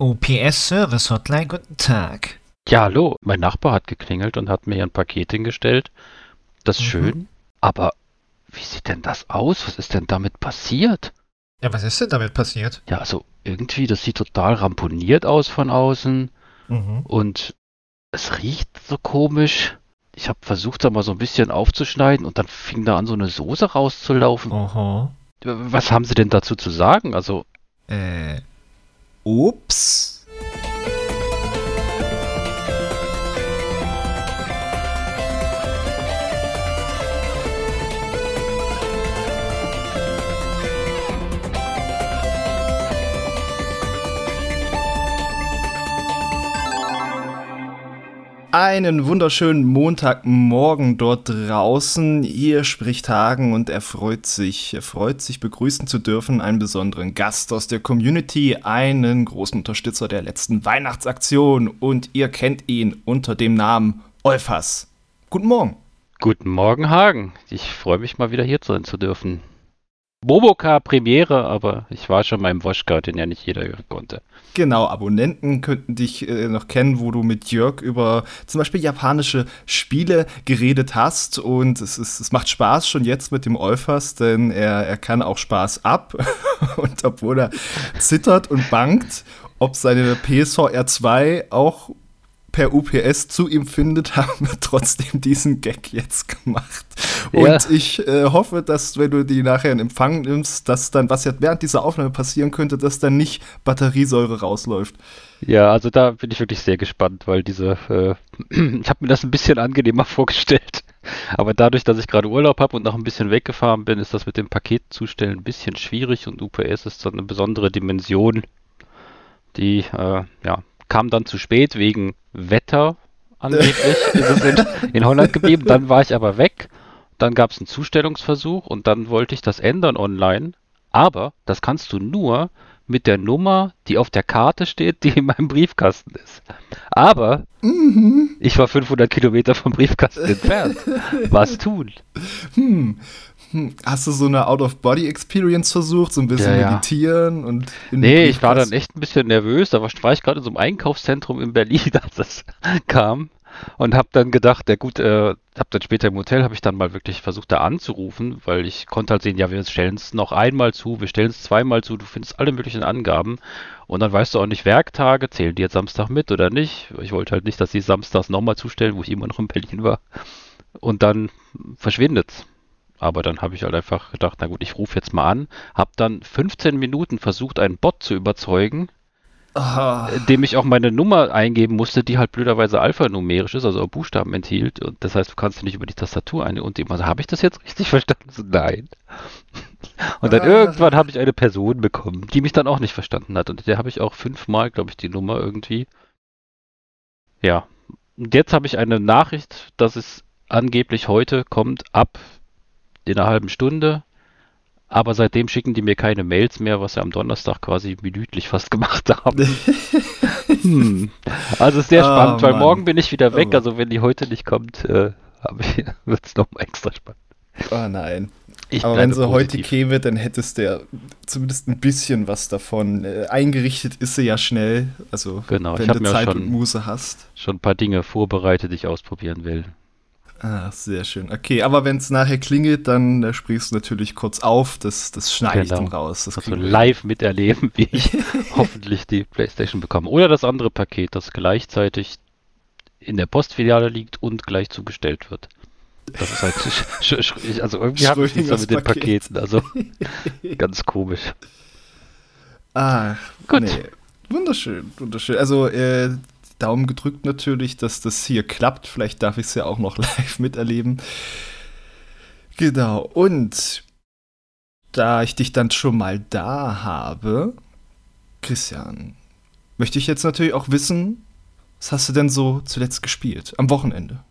OPS Service Hotline, guten Tag. Ja, hallo. Mein Nachbar hat geklingelt und hat mir ein Paket hingestellt. Das ist Mhm. schön. Aber wie sieht denn das aus? Was ist denn damit passiert? Ja, was ist denn damit passiert? Ja, also irgendwie, das sieht total ramponiert aus von außen Mhm. und es riecht so komisch. Ich habe versucht, da mal so ein bisschen aufzuschneiden und dann fing da an, so eine Soße rauszulaufen. Oho. Was haben Sie denn dazu zu sagen? Also, Äh. Ups. Einen wunderschönen Montagmorgen dort draußen. Hier spricht Hagen und er freut sich, er freut sich begrüßen zu dürfen einen besonderen Gast aus der Community, einen großen Unterstützer der letzten Weihnachtsaktion und ihr kennt ihn unter dem Namen Olfas. Guten Morgen. guten Morgen, Hagen. Ich freue mich mal wieder hier sein zu dürfen. Boboka Premiere, aber ich war schon mal im Woschka, den ja nicht jeder konnte. Genau, Abonnenten könnten dich äh, noch kennen, wo du mit Jörg über zum Beispiel japanische Spiele geredet hast. Und es, ist, es macht Spaß schon jetzt mit dem Olfers, denn er, er kann auch Spaß ab. und obwohl er zittert und bangt, ob seine PSVR 2 auch per UPS zu ihm findet, haben wir trotzdem diesen Gag jetzt gemacht. Und Ja. ich äh, hoffe, dass, wenn du die nachher in Empfang nimmst, dass dann, was ja während dieser Aufnahme passieren könnte, dass dann nicht Batteriesäure rausläuft. Ja, also da bin ich wirklich sehr gespannt, weil diese, äh, ich habe mir das ein bisschen angenehmer vorgestellt. Aber dadurch, dass ich gerade Urlaub habe und noch ein bisschen weggefahren bin, ist das mit dem Paketzustellen ein bisschen schwierig und UPS ist so eine besondere Dimension, die, äh, ja, kam dann zu spät wegen Wetter angeblich, ist es in, in Holland geblieben. Dann war ich aber weg, dann gab es einen Zustellungsversuch und dann wollte ich das ändern online. Aber das kannst du nur mit der Nummer, die auf der Karte steht, die in meinem Briefkasten ist. Aber ich war 500 Kilometer vom Briefkasten entfernt. Was tun? Hm. Hm. Hast du so eine Out-of-Body-Experience versucht, so ein bisschen Ja, ja. meditieren und Nee, ich war dann echt ein bisschen nervös. Da war, war ich gerade in so einem Einkaufszentrum in Berlin, als das kam. Und habe dann gedacht, ja gut, äh, habe dann später im Hotel, habe ich dann mal wirklich versucht, da anzurufen, weil ich konnte halt sehen, ja, wir stellen es noch einmal zu, wir stellen es zweimal zu, du findest alle möglichen Angaben. Und dann weißt du auch nicht, Werktage, zählen die jetzt Samstag mit oder nicht? Ich wollte halt nicht, dass die samstags nochmal zustellen, wo ich immer noch in Berlin war. Und dann verschwindet's. Aber dann habe ich halt einfach gedacht, na gut, ich rufe jetzt mal an, habe dann 15 Minuten versucht, einen Bot zu überzeugen, Ah, dem ich auch meine Nummer eingeben musste, die halt blöderweise alphanumerisch ist, also auch Buchstaben enthielt. Und das heißt, du kannst nicht über die Tastatur ein. Und immer so, habe ich das jetzt richtig verstanden? So, nein. Und dann Ah. irgendwann habe ich eine Person bekommen, die mich dann auch nicht verstanden hat. Und der habe ich auch fünfmal, glaube ich, die Nummer irgendwie. Ja. Und jetzt habe ich eine Nachricht, dass es angeblich heute kommt, ab in einer halben Stunde. Aber seitdem schicken die mir keine Mails mehr, was sie am Donnerstag quasi minütlich fast gemacht haben. Hm. Also ist sehr Ah, spannend, weil Mann. morgen bin ich wieder weg. Oh. Also wenn die heute nicht kommt, äh, wird es nochmal extra spannend. oh nein. Ich Aber wenn sie heute positiv. käme, dann hättest du ja zumindest ein bisschen was davon. Äh, eingerichtet ist sie ja schnell. Also, Genau, wenn du Zeit schon- und Muße hast. schon ein paar Dinge vorbereitet, die ich ausprobieren will. Ah, sehr schön. Okay, aber wenn es nachher klingelt, dann äh, sprichst du natürlich kurz auf. Das, das schneide ich Genau. dann raus. Das Also live miterleben, wie ich hoffentlich die Playstation bekomme. Oder das andere Paket, das gleichzeitig in der Postfiliale liegt und gleich zugestellt wird. Das ist halt, also irgendwie habe ich nichts mit den Paket. Paketen, also ganz komisch. Ah, Gut. Nee. Wunderschön, wunderschön. Also, äh, Daumen gedrückt natürlich, dass das hier klappt. Vielleicht darf ich es ja auch noch live miterleben. Genau. Und da ich dich dann schon mal da habe, Christian, möchte ich jetzt natürlich auch wissen, was hast du denn so zuletzt gespielt? Am Wochenende.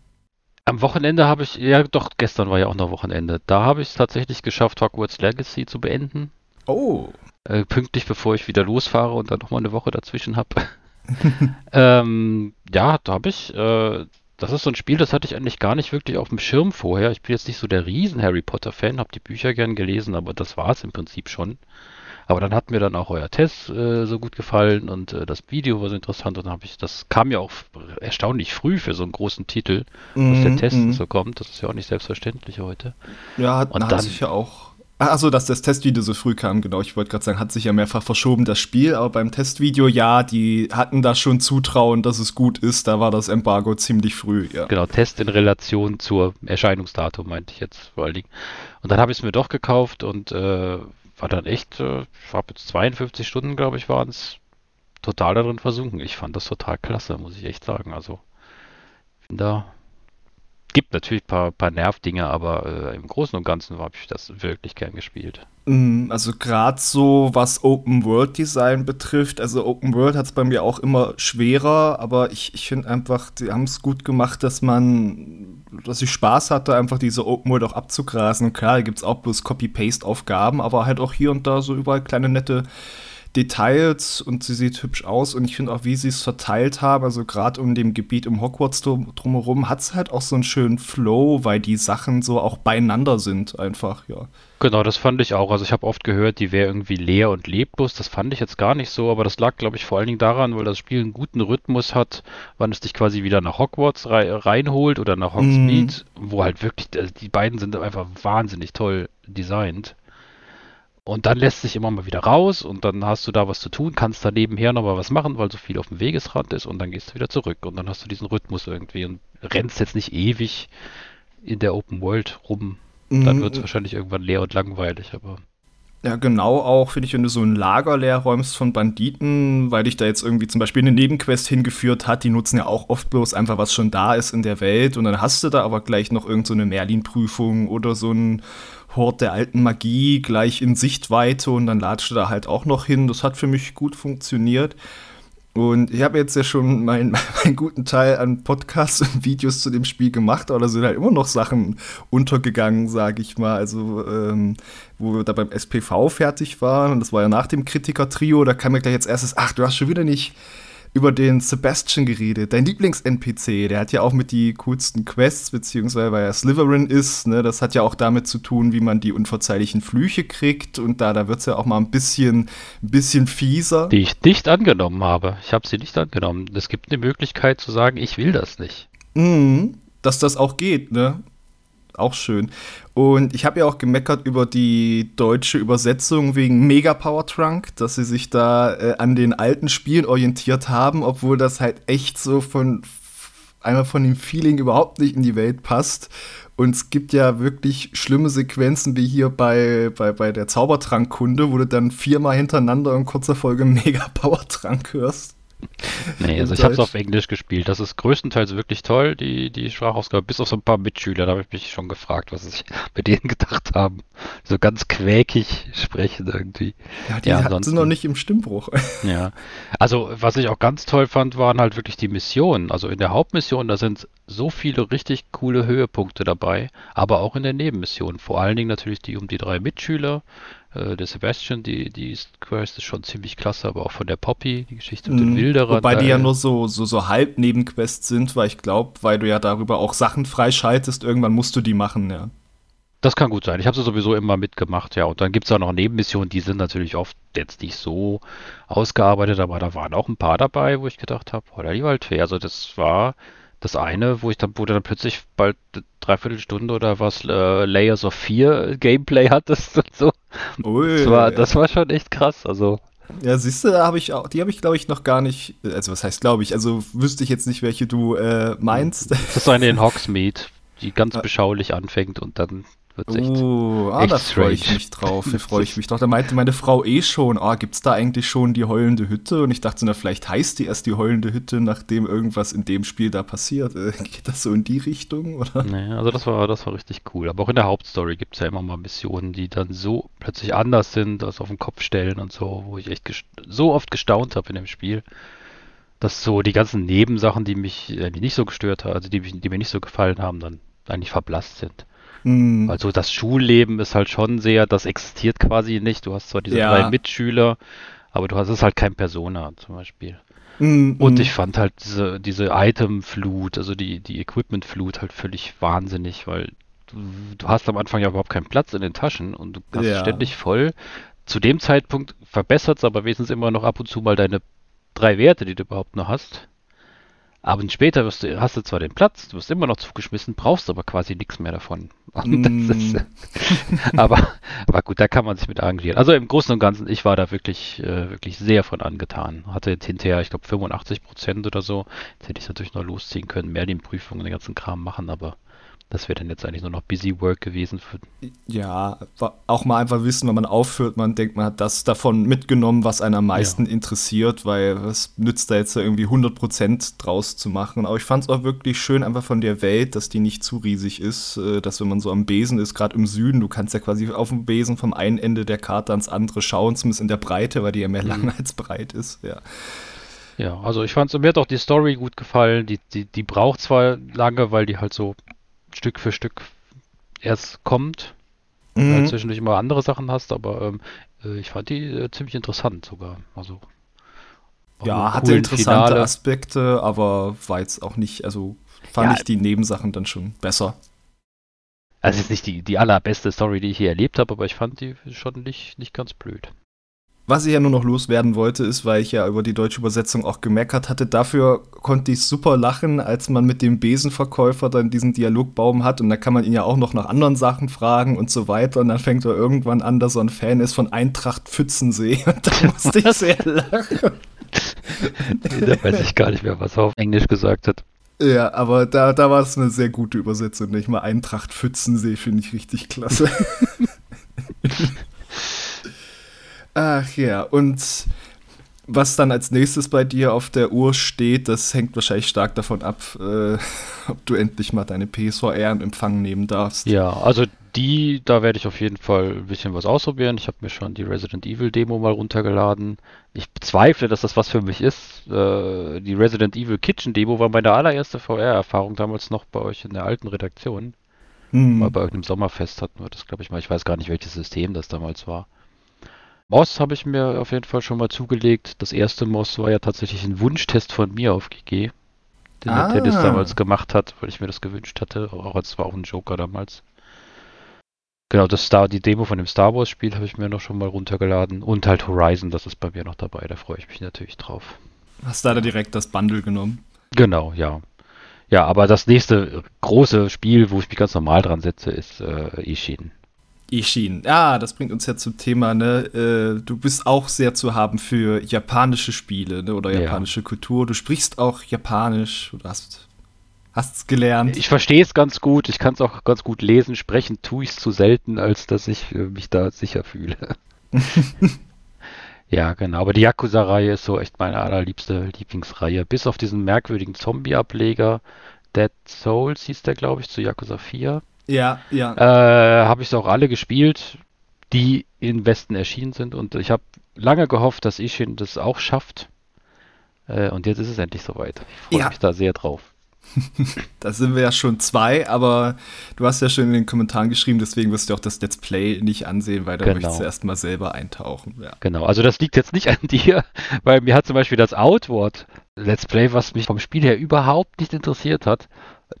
Am Wochenende habe ich, ja doch, gestern war ja auch noch Wochenende. Da habe ich es tatsächlich geschafft, Hogwarts Legacy zu beenden. Oh. Äh, pünktlich bevor ich wieder losfahre und dann nochmal eine Woche dazwischen habe. ähm, ja, da habe ich, äh, das ist so ein Spiel, das hatte ich eigentlich gar nicht wirklich auf dem Schirm vorher. Ich bin jetzt nicht so der riesen Harry Potter Fan, habe die Bücher gern gelesen, aber das war es im Prinzip schon. Aber dann hat mir dann auch euer Test äh, so gut gefallen und äh, das Video war so interessant und dann habe ich, das kam ja auch erstaunlich früh für so einen großen Titel, mm, dass der Test mm. so kommt. Das ist ja auch nicht selbstverständlich heute. Ja, hat, und hat dann, sich ja auch Achso, dass das Testvideo so früh kam, genau. Ich wollte gerade sagen, hat sich ja mehrfach verschoben, das Spiel. Aber beim Testvideo, ja, die hatten da schon Zutrauen, dass es gut ist. Da war das Embargo ziemlich früh, ja. Genau, Test in Relation zur Erscheinungsdatum, meinte ich jetzt vor allen Dingen. Und dann habe ich es mir doch gekauft und äh, war dann echt, äh, ich habe jetzt 52 Stunden, glaube ich, waren es, total darin versunken. Ich fand das total klasse, muss ich echt sagen. Also, bin da gibt natürlich ein paar, paar Nervdinge, aber äh, im Großen und Ganzen habe ich das wirklich gern gespielt. Mm, also gerade so, was Open World Design betrifft, also Open World hat es bei mir auch immer schwerer, aber ich, ich finde einfach, die haben es gut gemacht, dass man, dass ich Spaß hatte, einfach diese Open World auch abzugrasen. Klar, da gibt es auch bloß Copy-Paste-Aufgaben, aber halt auch hier und da so überall kleine nette Details und sie sieht hübsch aus und ich finde auch, wie sie es verteilt haben, also gerade um dem Gebiet um Hogwarts drumherum, hat es halt auch so einen schönen Flow, weil die Sachen so auch beieinander sind, einfach, ja. Genau, das fand ich auch. Also ich habe oft gehört, die wäre irgendwie leer und leblos. Das fand ich jetzt gar nicht so, aber das lag, glaube ich, vor allen Dingen daran, weil das Spiel einen guten Rhythmus hat, wann es dich quasi wieder nach Hogwarts rei reinholt oder nach Hogsmeade, mm. wo halt wirklich, also die beiden sind einfach wahnsinnig toll designt. Und dann lässt sich immer mal wieder raus und dann hast du da was zu tun, kannst da nebenher noch mal was machen, weil so viel auf dem Wegesrand ist und dann gehst du wieder zurück und dann hast du diesen Rhythmus irgendwie und rennst jetzt nicht ewig in der Open World rum. Dann mhm. wird es wahrscheinlich irgendwann leer und langweilig, aber. Ja, genau auch, finde ich, wenn du so ein Lager leer räumst von Banditen, weil dich da jetzt irgendwie zum Beispiel eine Nebenquest hingeführt hat, die nutzen ja auch oft bloß einfach, was schon da ist in der Welt und dann hast du da aber gleich noch irgendeine so Merlin-Prüfung oder so ein Hort der alten Magie gleich in Sichtweite und dann latscht du da halt auch noch hin. Das hat für mich gut funktioniert. Und ich habe jetzt ja schon meinen mein guten Teil an Podcasts und Videos zu dem Spiel gemacht, aber da sind halt immer noch Sachen untergegangen, sage ich mal. Also, ähm, wo wir da beim SPV fertig waren, und das war ja nach dem Kritiker-Trio, da kam mir gleich als erstes, ach, du hast schon wieder nicht über den Sebastian geredet, dein Lieblings-NPC. Der hat ja auch mit die coolsten Quests, beziehungsweise weil er Slytherin ist, ne, das hat ja auch damit zu tun, wie man die unverzeihlichen Flüche kriegt. Und da, da wird es ja auch mal ein bisschen, ein bisschen fieser. Die ich nicht angenommen habe. Ich habe sie nicht angenommen. Es gibt eine Möglichkeit zu sagen, ich will das nicht. Mhm, dass das auch geht, ne? Auch schön. Und ich habe ja auch gemeckert über die deutsche Übersetzung wegen Mega Power Trunk, dass sie sich da äh, an den alten Spielen orientiert haben, obwohl das halt echt so von einmal von dem Feeling überhaupt nicht in die Welt passt. Und es gibt ja wirklich schlimme Sequenzen wie hier bei, bei, bei der Zaubertrankkunde, wo du dann viermal hintereinander in kurzer Folge Mega Power Trank hörst. Nee, also ich habe es auf Englisch gespielt. Das ist größtenteils wirklich toll, die, die Sprachausgabe, bis auf so ein paar Mitschüler. Da habe ich mich schon gefragt, was sie bei denen gedacht haben. So ganz quäkig sprechen irgendwie. Ja, die ja, sind noch nicht im Stimmbruch. Ja, also was ich auch ganz toll fand, waren halt wirklich die Missionen. Also in der Hauptmission, da sind so viele richtig coole Höhepunkte dabei, aber auch in der Nebenmission. Vor allen Dingen natürlich die um die drei Mitschüler, äh, der Sebastian, die, die Quest ist schon ziemlich klasse, aber auch von der Poppy, die Geschichte mit mhm. den Wilderern. Wobei die ja nur so, so, so halb Nebenquests sind, weil ich glaube, weil du ja darüber auch Sachen freischaltest, irgendwann musst du die machen, ja. Das kann gut sein. Ich habe sie sowieso immer mitgemacht, ja. Und dann gibt es auch noch Nebenmissionen, die sind natürlich oft jetzt nicht so ausgearbeitet, aber da waren auch ein paar dabei, wo ich gedacht habe, oder die Waldfee. Also das war das eine, wo ich dann, wo du dann plötzlich bald dreiviertel Stunde oder was äh, Layers of 4 Gameplay hattest und so. Ui. Das war, das war schon echt krass, also. Ja, siehst du, da habe ich auch, die habe ich glaube ich noch gar nicht, also was heißt glaube ich, also wüsste ich jetzt nicht, welche du äh, meinst. Das ist eine in Hogsmeade, die ganz beschaulich anfängt und dann Wird's echt, oh, ah, echt da freue ich mich drauf. Da freue ich mich doch. Da meinte meine Frau eh schon, ah, gibt's da eigentlich schon die heulende Hütte? Und ich dachte, na, vielleicht heißt die erst die heulende Hütte, nachdem irgendwas in dem Spiel da passiert. Äh, geht das so in die Richtung, oder? Nee, also das war, das war richtig cool. Aber auch in der Hauptstory gibt es ja immer mal Missionen, die dann so plötzlich anders sind, das auf den Kopf stellen und so, wo ich echt so oft gestaunt habe in dem Spiel dass so die ganzen Nebensachen, die mich äh, die nicht so gestört haben, also die, die mir nicht so gefallen haben, dann eigentlich verblasst sind. Mhm. Also das Schulleben ist halt schon sehr, das existiert quasi nicht. Du hast zwar diese ja. drei Mitschüler, aber du hast es halt kein Persona zum Beispiel. Mhm. Und ich fand halt diese, diese Itemflut, also die, die Equipmentflut halt völlig wahnsinnig, weil du, du, hast am Anfang ja überhaupt keinen Platz in den Taschen und du hast ja. ständig voll zu dem Zeitpunkt verbessert es aber wenigstens immer noch ab und zu mal deine drei Werte, die du überhaupt noch hast. Abend später wirst du, hast du zwar den Platz, du wirst immer noch zugeschmissen, brauchst aber quasi nichts mehr davon. Mm. Ist, aber, aber gut, da kann man sich mit arrangieren. Also im Großen und Ganzen, ich war da wirklich, äh, wirklich sehr von angetan. Hatte jetzt hinterher, ich glaube, 85 Prozent oder so. Jetzt hätte ich es natürlich noch losziehen können, mehr die Prüfungen, den ganzen Kram machen, aber das wäre dann jetzt eigentlich nur noch Busy Work gewesen. Für ja, auch mal einfach wissen, wenn man aufhört, man denkt, man hat das davon mitgenommen, was einen am meisten ja. interessiert, weil es nützt da jetzt irgendwie 100% draus zu machen. Aber ich fand es auch wirklich schön, einfach von der Welt, dass die nicht zu riesig ist, äh, dass wenn man so am Besen ist, gerade im Süden, du kannst ja quasi auf dem Besen vom einen Ende der Karte ans andere schauen, zumindest in der Breite, weil die ja mehr mhm. lang als breit ist, ja. Ja, also ich fand, mir hat auch die Story gut gefallen. Die, die, die braucht zwar lange, weil die halt so Stück für Stück erst kommt. Mhm. Äh, zwischendurch immer andere Sachen hast, aber ähm, äh, ich fand die äh, ziemlich interessant sogar. Also ja, hatte interessante Finale. Aspekte, aber war jetzt auch nicht, also fand ja, ich die Nebensachen dann schon besser. Also ist nicht die, die allerbeste Story, die ich hier erlebt habe, aber ich fand die schon nicht, nicht ganz blöd. Was ich ja nur noch loswerden wollte, ist, weil ich ja über die deutsche Übersetzung auch gemeckert hatte, dafür konnte ich super lachen, als man mit dem Besenverkäufer dann diesen Dialogbaum hat und da kann man ihn ja auch noch nach anderen Sachen fragen und so weiter und dann fängt er irgendwann an, dass er ein Fan ist von Eintracht Pfützensee und da musste ich sehr lachen. da weiß ich gar nicht mehr, was er auf Englisch gesagt hat. Ja, aber da, da war es eine sehr gute Übersetzung. Nicht mal Eintracht Pfützensee finde ich richtig klasse. Ach ja, und was dann als nächstes bei dir auf der Uhr steht, das hängt wahrscheinlich stark davon ab, äh, ob du endlich mal deine PSVR in Empfang nehmen darfst. Ja, also die, da werde ich auf jeden Fall ein bisschen was ausprobieren. Ich habe mir schon die Resident Evil Demo mal runtergeladen. Ich bezweifle, dass das was für mich ist. Äh, die Resident Evil Kitchen Demo war meine allererste VR-Erfahrung damals noch bei euch in der alten Redaktion. Hm. Mal bei irgendeinem Sommerfest hatten wir das, glaube ich mal. Ich weiß gar nicht, welches System das damals war. Moss habe ich mir auf jeden Fall schon mal zugelegt. Das erste Moss war ja tatsächlich ein Wunschtest von mir auf GG, den ah. der Dennis damals gemacht hat, weil ich mir das gewünscht hatte. Auch als war auch ein Joker damals. Genau, das Star, die Demo von dem Star Wars Spiel habe ich mir noch schon mal runtergeladen. Und halt Horizon, das ist bei mir noch dabei. Da freue ich mich natürlich drauf. Hast du da direkt das Bundle genommen? Genau, ja. Ja, aber das nächste große Spiel, wo ich mich ganz normal dran setze, ist äh, Ishin. Ishin. Ja, das bringt uns ja zum Thema, ne? Äh, du bist auch sehr zu haben für japanische Spiele, ne? Oder japanische ja. Kultur. Du sprichst auch Japanisch oder hast es gelernt. Ich verstehe es ganz gut, ich kann es auch ganz gut lesen, sprechen tue ich es zu selten, als dass ich äh, mich da sicher fühle. ja, genau. Aber die Yakuza-Reihe ist so echt meine allerliebste Lieblingsreihe. Bis auf diesen merkwürdigen Zombie-Ableger. Dead Souls hieß der, glaube ich, zu Yakuza 4. Ja, ja. Äh, habe ich es auch alle gespielt, die im Westen erschienen sind. Und ich habe lange gehofft, dass Ishin das auch schafft. Äh, und jetzt ist es endlich soweit. Ich freue ja. mich da sehr drauf. da sind wir ja schon zwei, aber du hast ja schon in den Kommentaren geschrieben, deswegen wirst du auch das Let's Play nicht ansehen, weil da genau. möchtest du erstmal selber eintauchen. Ja. Genau, also das liegt jetzt nicht an dir, weil mir hat zum Beispiel das Outward Let's Play, was mich vom Spiel her überhaupt nicht interessiert hat,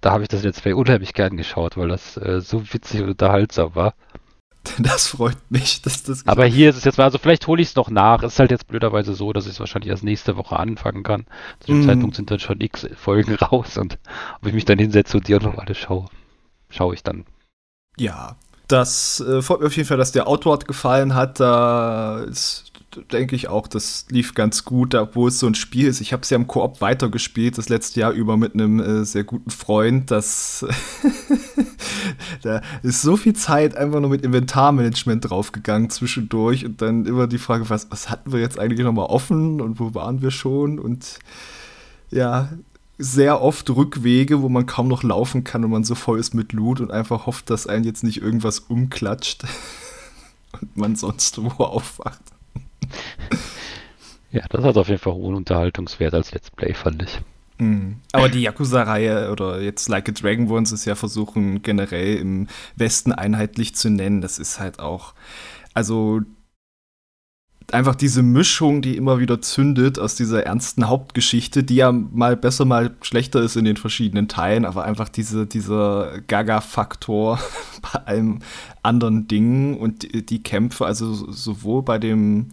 da habe ich das Let's Play unheimlich gern geschaut, weil das äh, so witzig und unterhaltsam war. Das freut mich, dass das. Aber hier ist es jetzt mal, also vielleicht hole ich es noch nach. Es ist halt jetzt blöderweise so, dass ich es wahrscheinlich erst nächste Woche anfangen kann. Zu dem mm. Zeitpunkt sind dann schon x Folgen raus und ob ich mich dann hinsetze und die auch noch alle schaue, schaue ich dann. Ja, das äh, freut mich auf jeden Fall, dass der Outward gefallen hat. Da ist denke ich auch, das lief ganz gut, obwohl es so ein Spiel ist. Ich habe es ja im Koop weitergespielt, das letzte Jahr über mit einem äh, sehr guten Freund. Das da ist so viel Zeit einfach nur mit Inventarmanagement draufgegangen zwischendurch und dann immer die Frage, was, was hatten wir jetzt eigentlich nochmal offen und wo waren wir schon? Und ja, sehr oft Rückwege, wo man kaum noch laufen kann und man so voll ist mit Loot und einfach hofft, dass einen jetzt nicht irgendwas umklatscht und man sonst wo aufwacht. ja, das hat auf jeden Fall hohen Unterhaltungswert als Let's Play, fand ich. Mhm. Aber die Yakuza-Reihe oder jetzt Like a Dragon wollen sie es ja versuchen, generell im Westen einheitlich zu nennen. Das ist halt auch, also einfach diese Mischung, die immer wieder zündet aus dieser ernsten Hauptgeschichte, die ja mal besser, mal schlechter ist in den verschiedenen Teilen, aber einfach diese, dieser Gaga-Faktor bei allem anderen Dingen und die Kämpfe, also sowohl bei dem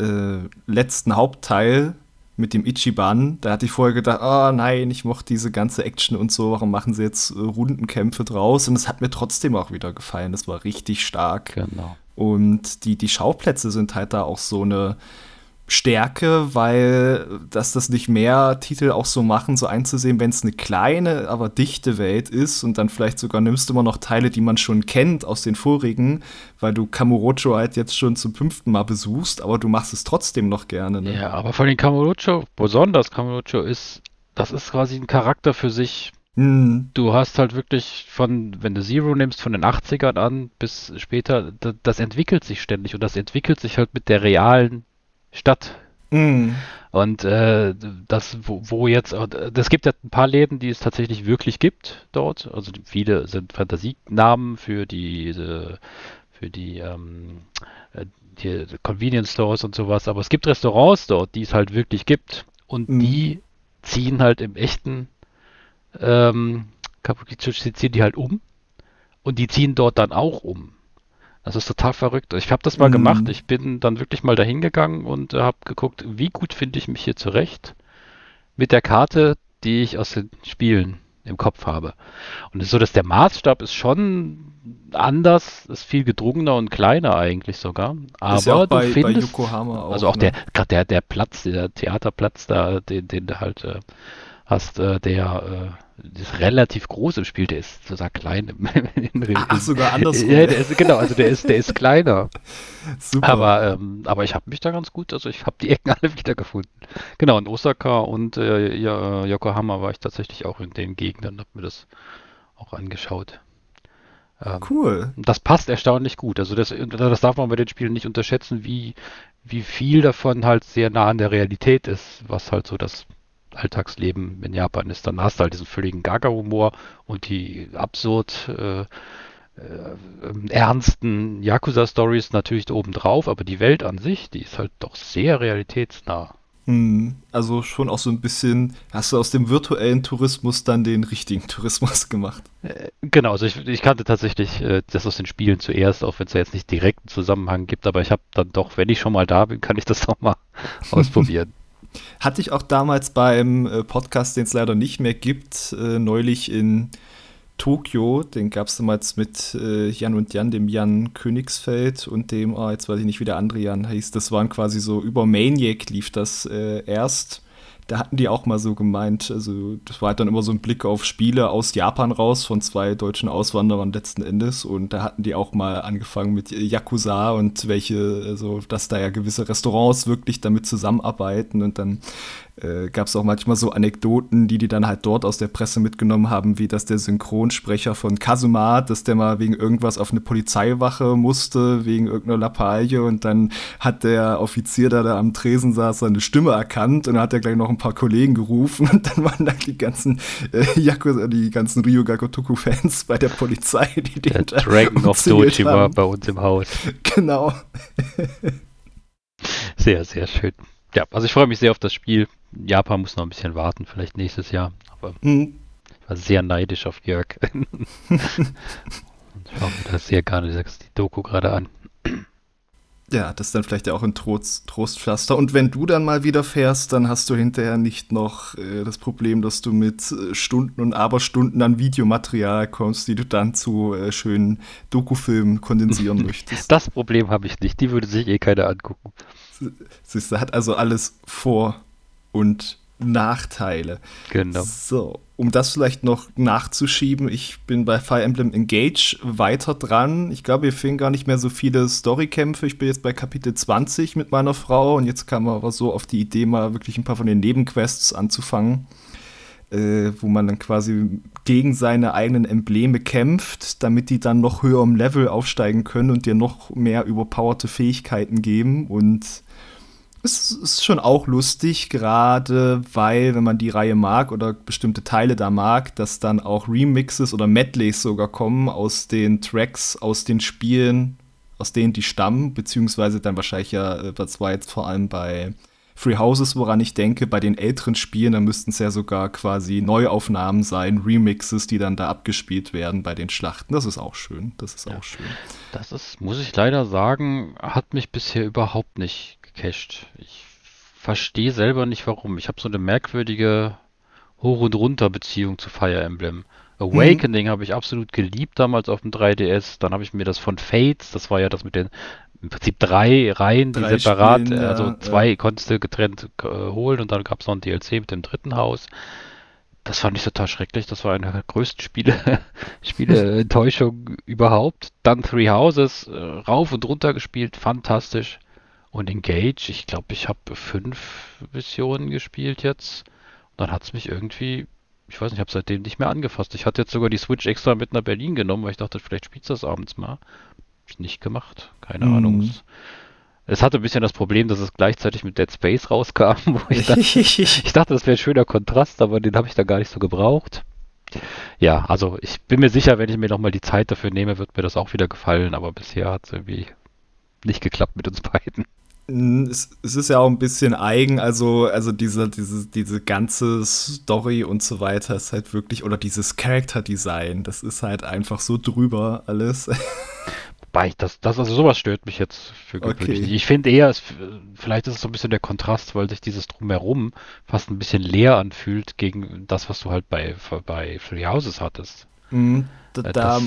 äh, letzten Hauptteil mit dem Ichiban, da hatte ich vorher gedacht, oh nein, ich mochte diese ganze Action und so, warum machen sie jetzt äh, Rundenkämpfe draus? Und es hat mir trotzdem auch wieder gefallen, das war richtig stark. Genau. Und die, die Schauplätze sind halt da auch so eine Stärke, weil dass das nicht mehr Titel auch so machen, so einzusehen, wenn es eine kleine, aber dichte Welt ist und dann vielleicht sogar nimmst du immer noch Teile, die man schon kennt aus den vorigen, weil du Kamurocho halt jetzt schon zum fünften Mal besuchst, aber du machst es trotzdem noch gerne. Ne? Ja, aber von den Kamurocho, besonders Kamurocho ist, das ist quasi ein Charakter für sich. Hm. Du hast halt wirklich von, wenn du Zero nimmst, von den 80ern an bis später, das entwickelt sich ständig und das entwickelt sich halt mit der realen Stadt. Mm. Und äh, das, wo, wo jetzt, es gibt ja ein paar Läden, die es tatsächlich wirklich gibt dort. Also viele sind Fantasienamen für die, für die, ähm, äh, die Convenience Stores und sowas. Aber es gibt Restaurants dort, die es halt wirklich gibt. Und mm. die ziehen halt im echten ähm, Kabukicho ziehen die halt um. Und die ziehen dort dann auch um. Das ist total verrückt. Ich habe das mal mhm. gemacht. Ich bin dann wirklich mal dahin gegangen und äh, habe geguckt, wie gut finde ich mich hier zurecht mit der Karte, die ich aus den Spielen im Kopf habe. Und es ist so, dass der Maßstab ist schon anders, ist viel gedrungener und kleiner eigentlich sogar. Aber ist ja auch bei, du findest, bei Yokohama auch, also auch ne? der, gerade der, der Platz, der Theaterplatz da, den, den halt äh, hast, äh, der äh, ist relativ groß im Spiel, der ist sogar klein. Ach, sogar andersrum. Ja, der ist, genau, also der ist, der ist kleiner. Super. Aber, ähm, aber ich habe mich da ganz gut, also ich habe die Ecken alle wiedergefunden. Genau, in Osaka und äh, Yokohama war ich tatsächlich auch in den Gegenden, habe mir das auch angeschaut. Ähm, cool. Das passt erstaunlich gut. Also das, das darf man bei den Spielen nicht unterschätzen, wie, wie viel davon halt sehr nah an der Realität ist, was halt so das Alltagsleben in Japan ist. Dann hast du halt diesen völligen Gaga-Humor und die absurd äh, äh, ernsten Yakuza-Stories natürlich obendrauf, aber die Welt an sich, die ist halt doch sehr realitätsnah. Hm, also schon auch so ein bisschen, hast du aus dem virtuellen Tourismus dann den richtigen Tourismus gemacht? Äh, genau, also ich, ich kannte tatsächlich äh, das aus den Spielen zuerst, auch wenn es ja jetzt nicht direkt einen Zusammenhang gibt, aber ich habe dann doch, wenn ich schon mal da bin, kann ich das doch mal ausprobieren. Hatte ich auch damals beim äh, Podcast, den es leider nicht mehr gibt, äh, neulich in Tokio. Den gab es damals mit äh, Jan und Jan, dem Jan Königsfeld und dem, oh, jetzt weiß ich nicht, wie der andere Jan hieß. Das waren quasi so über Maniac lief das äh, erst da hatten die auch mal so gemeint, also das war halt dann immer so ein Blick auf Spiele aus Japan raus von zwei deutschen Auswanderern letzten Endes. Und da hatten die auch mal angefangen mit Yakuza und welche, also dass da ja gewisse Restaurants wirklich damit zusammenarbeiten. Und dann äh, gab es auch manchmal so Anekdoten, die die dann halt dort aus der Presse mitgenommen haben, wie dass der Synchronsprecher von Kazuma, dass der mal wegen irgendwas auf eine Polizeiwache musste, wegen irgendeiner Lappalie und dann hat der Offizier, der da am Tresen saß, seine Stimme erkannt und dann hat er gleich noch ein paar Kollegen gerufen und dann waren da die ganzen äh, Yakuza, die ganzen Ryuga Gotoku-Fans bei der Polizei, die den der Dragon of Doji war bei uns im Haus. Genau. sehr, sehr schön. Ja, also ich freue mich sehr auf das Spiel. Japan muss noch ein bisschen warten, vielleicht nächstes Jahr. Aber mhm. ich war sehr neidisch auf Jörg. Und schaue mir das sehr gerne die Doku gerade an. Ja, das ist dann vielleicht ja auch ein Trost, Trostpflaster. Und wenn du dann mal wieder fährst, dann hast du hinterher nicht noch äh, das Problem, dass du mit äh, Stunden und Aberstunden an Videomaterial kommst, die du dann zu äh, schönen Dokufilmen kondensieren möchtest. Das Problem habe ich nicht. Die würde sich eh keiner angucken. Siehst du, hat also alles Vor- und Nachteile. Genau. So, um das vielleicht noch nachzuschieben, ich bin bei Fire Emblem Engage weiter dran. Ich glaube, wir fehlen gar nicht mehr so viele Storykämpfe. Ich bin jetzt bei Kapitel 20 mit meiner Frau und jetzt kam man aber so auf die Idee, mal wirklich ein paar von den Nebenquests anzufangen. Äh, wo man dann quasi gegen seine eigenen Embleme kämpft, damit die dann noch höher im Level aufsteigen können und dir noch mehr überpowerte Fähigkeiten geben. Und es ist schon auch lustig, gerade weil, wenn man die Reihe mag oder bestimmte Teile da mag, dass dann auch Remixes oder Medleys sogar kommen aus den Tracks, aus den Spielen, aus denen die stammen, beziehungsweise dann wahrscheinlich ja, äh, das war jetzt vor allem bei Free Houses, woran ich denke, bei den älteren Spielen, da müssten es ja sogar quasi Neuaufnahmen sein, Remixes, die dann da abgespielt werden bei den Schlachten. Das ist auch schön. Das ist ja. auch schön. Das ist, muss ich leider sagen, hat mich bisher überhaupt nicht gecached. Ich verstehe selber nicht warum. Ich habe so eine merkwürdige Hoch- und Runter-Beziehung zu Fire Emblem. Awakening mhm. habe ich absolut geliebt damals auf dem 3DS. Dann habe ich mir das von Fates, das war ja das mit den im Prinzip drei Reihen, die drei separat, Spielen, also ja, zwei ja. konntest du getrennt äh, holen und dann gab es noch ein DLC mit dem dritten Haus. Das fand ich total schrecklich. Das war eine der größten Spiele, Spiele-Enttäuschung überhaupt. Dann Three Houses, äh, rauf und runter gespielt, fantastisch. Und Engage, ich glaube, ich habe fünf Missionen gespielt jetzt. Und dann hat es mich irgendwie, ich weiß nicht, ich habe seitdem nicht mehr angefasst. Ich hatte jetzt sogar die Switch extra mit nach Berlin genommen, weil ich dachte, vielleicht spielst du das abends mal. Hab's nicht gemacht. Keine mhm. Ahnung. Es hatte ein bisschen das Problem, dass es gleichzeitig mit Dead Space rauskam, wo ich, dachte, ich dachte, das wäre ein schöner Kontrast, aber den habe ich da gar nicht so gebraucht. Ja, also ich bin mir sicher, wenn ich mir nochmal die Zeit dafür nehme, wird mir das auch wieder gefallen, aber bisher hat es irgendwie nicht geklappt mit uns beiden. Es, es, ist ja auch ein bisschen eigen, also, also diese, diese, diese ganze Story und so weiter ist halt wirklich, oder dieses Character Design, das ist halt einfach so drüber alles. Wobei, das, das, also sowas stört mich jetzt für okay. Ich finde eher, es, vielleicht ist es so ein bisschen der Kontrast, weil sich dieses Drumherum fast ein bisschen leer anfühlt gegen das, was du halt bei, bei Free Houses hattest. Mhm, da, äh, da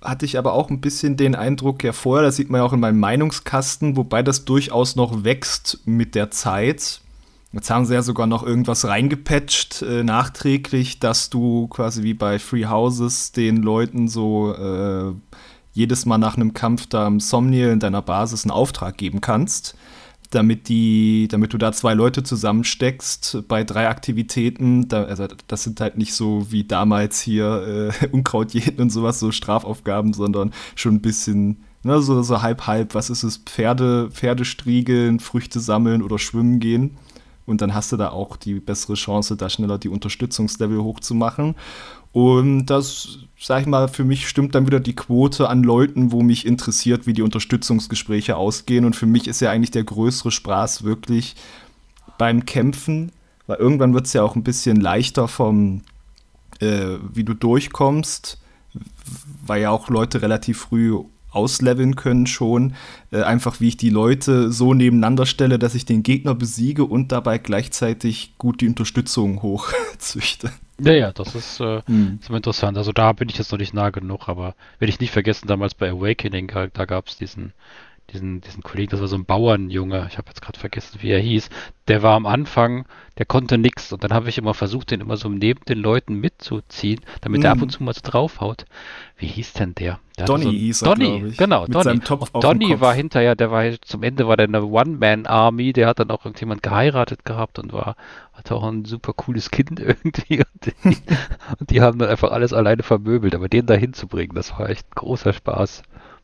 hatte ich aber auch ein bisschen den Eindruck ja vorher, das sieht man ja auch in meinem Meinungskasten, wobei das durchaus noch wächst mit der Zeit. Jetzt haben sie ja sogar noch irgendwas reingepatcht, äh, nachträglich, dass du quasi wie bei Free Houses den Leuten so äh, jedes Mal nach einem Kampf da im Somniel in deiner Basis einen Auftrag geben kannst damit die, damit du da zwei Leute zusammensteckst bei drei Aktivitäten. Da, also das sind halt nicht so wie damals hier äh, Unkraut und sowas, so Strafaufgaben, sondern schon ein bisschen, ne, so, so halb halb. Was ist es? Pferde, Pferde striegeln, Früchte sammeln oder schwimmen gehen. Und dann hast du da auch die bessere Chance, da schneller die Unterstützungslevel hochzumachen. Und das, sag ich mal, für mich stimmt dann wieder die Quote an Leuten, wo mich interessiert, wie die Unterstützungsgespräche ausgehen. Und für mich ist ja eigentlich der größere Spaß wirklich beim Kämpfen, weil irgendwann wird es ja auch ein bisschen leichter vom, äh, wie du durchkommst, weil ja auch Leute relativ früh ausleveln können schon. Äh, einfach wie ich die Leute so nebeneinander stelle, dass ich den Gegner besiege und dabei gleichzeitig gut die Unterstützung hochzüchte. Ja, ja, das ist, äh, mhm. ist interessant. Also da bin ich jetzt noch nicht nah genug, aber werde ich nicht vergessen, damals bei Awakening, da gab es diesen, diesen, diesen Kollegen, das war so ein Bauernjunge, ich habe jetzt gerade vergessen, wie er hieß, der war am Anfang, der konnte nichts und dann habe ich immer versucht, den immer so neben den Leuten mitzuziehen, damit mm. er ab mhm. und zu mal so draufhaut. Wie hieß denn der? Donny so hieß er, Donny, ich, genau, mit Donny. Topf und Donny war hinterher, der war zum Ende war der eine One-Man-Army, der hat dann auch irgendjemand geheiratet gehabt und war, hatte auch ein super cooles Kind irgendwie und die, und die haben dann einfach alles alleine vermöbelt, aber den da hinzubringen, das war echt großer Spaß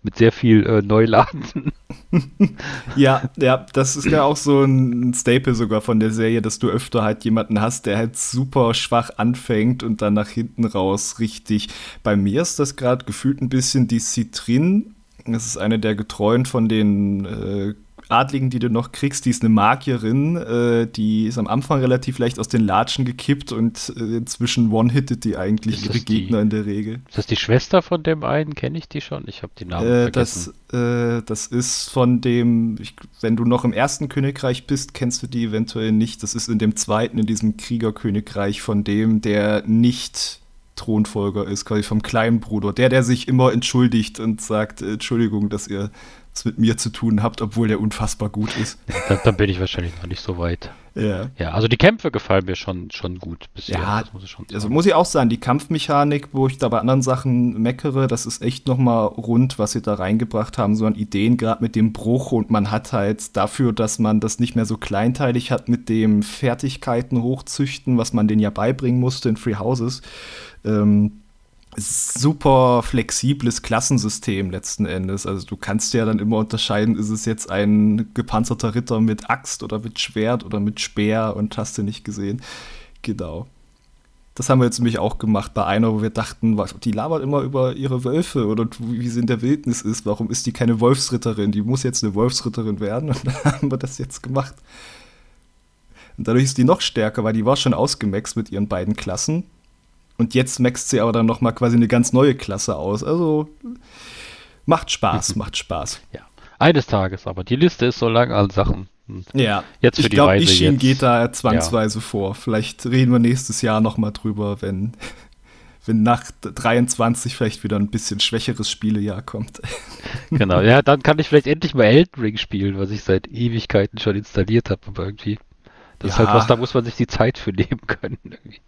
mit sehr viel äh, Neuladen. ja, ja, das ist ja auch so ein Staple sogar von der Serie, dass du öfter halt jemanden hast, der halt super schwach anfängt und dann nach hinten raus richtig. Bei mir ist das gerade gefühlt ein bisschen die Citrin. Das ist eine der Getreuen von den äh, Adligen, die du noch kriegst, die ist eine Magierin, äh, die ist am Anfang relativ leicht aus den Latschen gekippt und äh, inzwischen one-hittet die eigentlich ihre Gegner in der Regel. Ist das die Schwester von dem einen? Kenne ich die schon? Ich habe die Namen äh, vergessen. Das, äh, das ist von dem, ich, wenn du noch im ersten Königreich bist, kennst du die eventuell nicht. Das ist in dem zweiten, in diesem Kriegerkönigreich von dem, der nicht Thronfolger ist, quasi vom kleinen Bruder. Der, der sich immer entschuldigt und sagt, äh, Entschuldigung, dass ihr es mit mir zu tun habt, obwohl der unfassbar gut ist. Dann, dann bin ich wahrscheinlich noch nicht so weit. Ja. Ja, also die Kämpfe gefallen mir schon, schon gut bisher. Ja, muss ich schon also muss ich auch sagen, die Kampfmechanik, wo ich da bei anderen Sachen meckere, das ist echt nochmal rund, was sie da reingebracht haben, so an Ideen, gerade mit dem Bruch und man hat halt dafür, dass man das nicht mehr so kleinteilig hat mit dem Fertigkeiten hochzüchten, was man denen ja beibringen musste in Free Houses, ähm, super flexibles Klassensystem letzten Endes. Also du kannst ja dann immer unterscheiden, ist es jetzt ein gepanzerter Ritter mit Axt oder mit Schwert oder mit Speer und hast du nicht gesehen. Genau. Das haben wir jetzt nämlich auch gemacht bei einer, wo wir dachten, die labert immer über ihre Wölfe oder wie sie in der Wildnis ist. Warum ist die keine Wolfsritterin? Die muss jetzt eine Wolfsritterin werden. Und dann haben wir das jetzt gemacht. Und dadurch ist die noch stärker, weil die war schon ausgemaxt mit ihren beiden Klassen. Und jetzt maxt sie aber dann noch mal quasi eine ganz neue Klasse aus. Also macht Spaß, macht Spaß. Ja, eines Tages, aber die Liste ist so lang an Sachen. Und ja, jetzt für ich glaube, Ishin jetzt, geht da zwangsweise ja. vor. Vielleicht reden wir nächstes Jahr noch mal drüber, wenn, wenn nach 23 vielleicht wieder ein bisschen schwächeres Spielejahr kommt. Genau, ja, dann kann ich vielleicht endlich mal Elden Ring spielen, was ich seit Ewigkeiten schon installiert habe, aber irgendwie. Das ja. ist halt was, da muss man sich die Zeit für nehmen können. Irgendwie.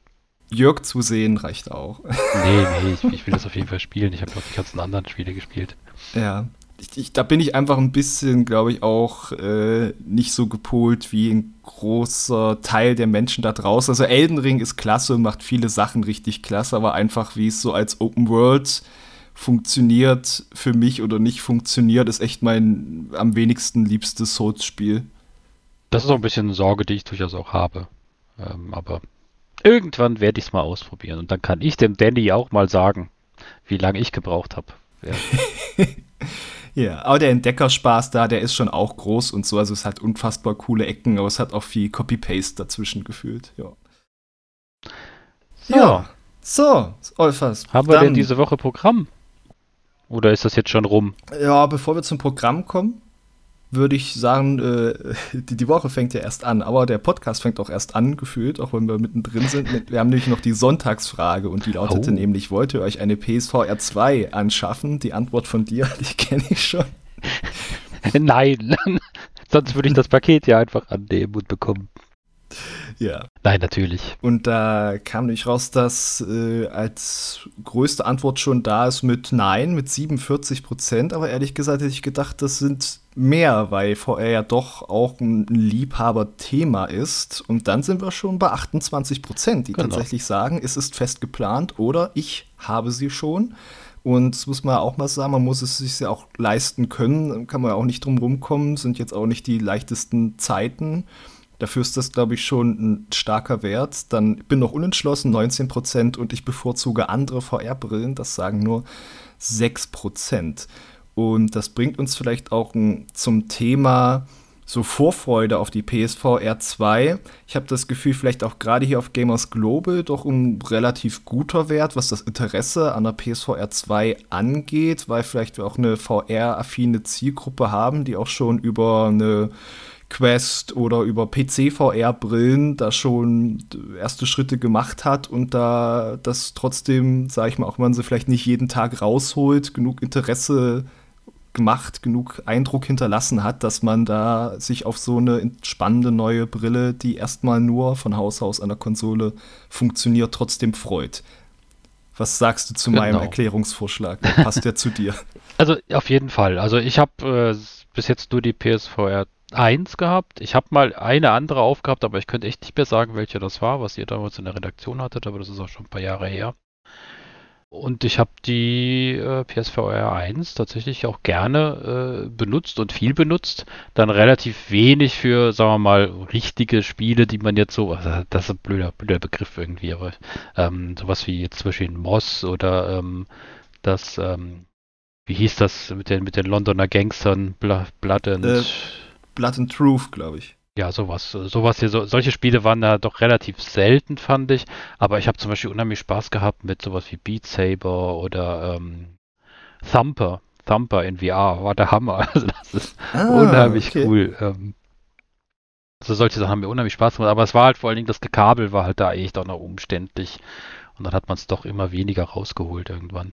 Jörg zu sehen reicht auch. Nee, nee, ich, ich will das auf jeden Fall spielen. Ich habe auch die ganzen anderen Spiele gespielt. Ja, ich, ich, da bin ich einfach ein bisschen, glaube ich, auch äh, nicht so gepolt wie ein großer Teil der Menschen da draußen. Also Elden Ring ist klasse und macht viele Sachen richtig klasse, aber einfach wie es so als Open World funktioniert für mich oder nicht funktioniert, ist echt mein am wenigsten liebstes Souls-Spiel. Das ist auch ein bisschen eine Sorge, die ich durchaus auch habe. Ähm, aber irgendwann werde ich es mal ausprobieren und dann kann ich dem Danny auch mal sagen, wie lange ich gebraucht habe. Ja. Ja, aber der Entdeckerspaß da, der ist schon auch groß und so. Also es hat unfassbar coole Ecken, aber es hat auch viel Copy-Paste dazwischen gefühlt. Ja. So. Ja. So, Olfers. Haben wir denn diese Woche Programm? Oder ist das jetzt schon rum? Ja, bevor wir zum Programm kommen, würde ich sagen, äh, die, die, Woche fängt ja erst an, aber der Podcast fängt auch erst an, gefühlt, auch wenn wir mittendrin sind. Wir haben nämlich noch die Sonntagsfrage und die lautete oh. nämlich, wollt ihr euch eine PSVR 2 anschaffen? Die Antwort von dir, die kenne ich schon. Nein, sonst würde ich das Paket ja einfach annehmen und bekommen. Ja. Nein, natürlich. Und da kam nämlich raus, dass äh, als größte Antwort schon da ist mit Nein, mit 47 Prozent. Aber ehrlich gesagt hätte ich gedacht, das sind mehr, weil VR ja doch auch ein Liebhaberthema ist. Und dann sind wir schon bei 28 Prozent, die genau. tatsächlich sagen, es ist fest geplant oder ich habe sie schon. Und das muss man auch mal sagen, man muss es sich ja auch leisten können, kann man ja auch nicht drum rumkommen, sind jetzt auch nicht die leichtesten Zeiten. Dafür ist das, glaube ich, schon ein starker Wert. Dann bin noch unentschlossen, 19 Prozent, und ich bevorzuge andere VR-Brillen, das sagen nur 6 Prozent. Und das bringt uns vielleicht auch zum Thema so Vorfreude auf die PSVR 2. Ich habe das Gefühl, vielleicht auch gerade hier auf Gamers Global doch ein relativ guter Wert, was das Interesse an der PSVR 2 angeht, weil vielleicht wir auch eine VR-affine Zielgruppe haben, die auch schon über eine Quest oder über PC-VR-Brillen da schon erste Schritte gemacht hat und da das trotzdem, sage ich mal, auch wenn man sie vielleicht nicht jeden Tag rausholt, genug Interesse gemacht, genug Eindruck hinterlassen hat, dass man da sich auf so eine spannende neue Brille, die erstmal nur von Haus aus an der Konsole funktioniert, trotzdem freut. Was sagst du zu genau. meinem Erklärungsvorschlag? Der passt ja zu dir. Also auf jeden Fall. Also ich habe äh, bis jetzt nur die PSVR 1 gehabt. Ich habe mal eine andere aufgehabt, aber ich könnte echt nicht mehr sagen, welche das war, was ihr damals in der Redaktion hattet, aber das ist auch schon ein paar Jahre her. Und ich habe die äh, PSVR 1 tatsächlich auch gerne äh, benutzt und viel benutzt. Dann relativ wenig für, sagen wir mal, richtige Spiele, die man jetzt so, also das ist ein blöder, blöder Begriff irgendwie, aber ähm, sowas wie jetzt zum Beispiel Moss oder ähm, das, ähm, wie hieß das mit den, mit den Londoner Gangstern, Blood and... Äh, Blood and Truth, glaube ich. Ja, sowas. Sowas hier, so, solche Spiele waren da doch relativ selten, fand ich. Aber ich habe zum Beispiel unheimlich Spaß gehabt mit sowas wie Beat Saber oder ähm, Thumper. Thumper in VR war der Hammer. Also das ist ah, unheimlich okay. cool. Ähm, also solche Sachen haben mir unheimlich Spaß gemacht. Aber es war halt vor allen Dingen, das Kabel war halt da echt auch noch umständlich. Und dann hat man es doch immer weniger rausgeholt irgendwann.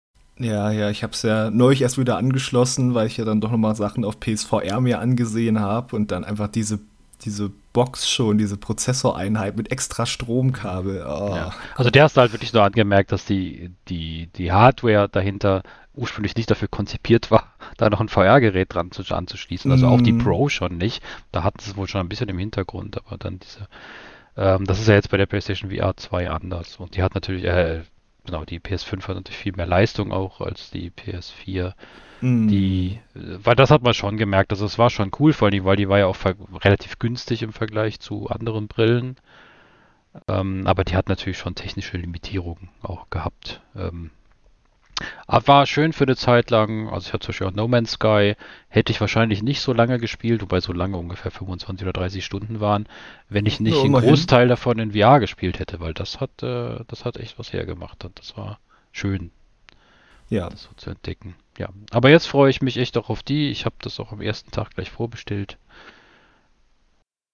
Ja, ja, ich habe es ja neulich erst wieder angeschlossen, weil ich ja dann doch nochmal Sachen auf PSVR mir angesehen habe und dann einfach diese diese Box schon, diese Prozessoreinheit mit extra Stromkabel. Oh. Ja. Also der hast du halt wirklich so angemerkt, dass die, die, die Hardware dahinter ursprünglich nicht dafür konzipiert war, da noch ein VR-Gerät dran zu, anzuschließen. Also mm. auch die mhm. Pro schon nicht. Da hatten sie es wohl schon ein bisschen im Hintergrund, aber dann diese. Ähm, das ist ja jetzt bei der PlayStation VR 2 anders. Und die hat natürlich, äh, genau, die PS5 hat natürlich viel mehr Leistung auch als die PS4. Mhm. Die, weil das hat man schon gemerkt, also es war schon cool, vor allem, weil die war ja auch relativ günstig im Vergleich zu anderen Brillen. Ähm, aber die hat natürlich schon technische Limitierungen auch gehabt. Ähm, aber war schön für eine Zeit lang. Also ich hatte zum Beispiel auch No Man's Sky. Hätte ich wahrscheinlich nicht so lange gespielt, wobei so lange ungefähr 25 oder 30 Stunden waren, wenn ich nicht ja, einen Großteil davon in VR gespielt hätte, weil das hat, äh, das hat echt was hergemacht und das war schön. Ja. Das so zu entdecken. Ja. Aber jetzt freue ich mich echt auch auf die. Ich habe das auch am ersten Tag gleich vorbestellt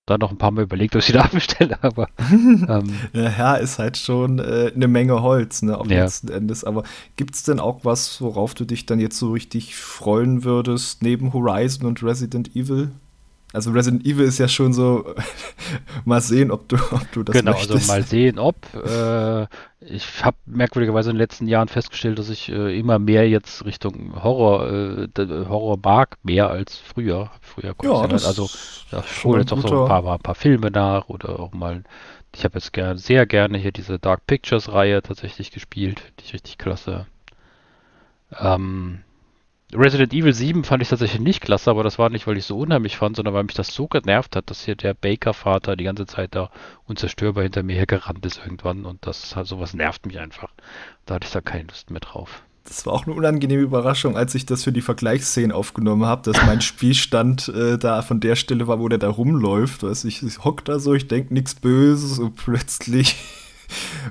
da noch ein paar Mal überlegt, was ich da bestelle, aber. Ähm, ja, ist halt schon äh, eine Menge Holz, ne, auf ja. letzten Endes. Aber gibt es denn auch was, worauf du dich dann jetzt so richtig freuen würdest, neben Horizon und Resident Evil? Also Resident Evil ist ja schon so, mal sehen, ob du, ob du das genau, also möchtest. Genau, also mal sehen, ob. Äh, ich habe merkwürdigerweise in den letzten Jahren festgestellt, dass ich äh, immer mehr jetzt Richtung Horror, äh, Horror mag, mehr als früher. Früher ja, das also da hole jetzt auch so ein paar, ein paar Filme nach oder auch mal. Ich habe jetzt gern, sehr gerne hier diese Dark Pictures Reihe tatsächlich gespielt, die ich richtig klasse. Ähm, Resident Evil 7 fand ich tatsächlich nicht klasse, aber das war nicht, weil ich so unheimlich fand, sondern weil mich das so genervt hat, dass hier der Baker-Vater die ganze Zeit da unzerstörbar hinter mir hergerannt ist irgendwann und das halt sowas nervt mich einfach. Da hatte ich da keine Lust mehr drauf. Das war auch eine unangenehme Überraschung, als ich das für die Vergleichsszenen aufgenommen habe, dass mein Spielstand äh, da von der Stelle war, wo der da rumläuft. Weiß ich, ich hock da so, ich denke nichts Böses und plötzlich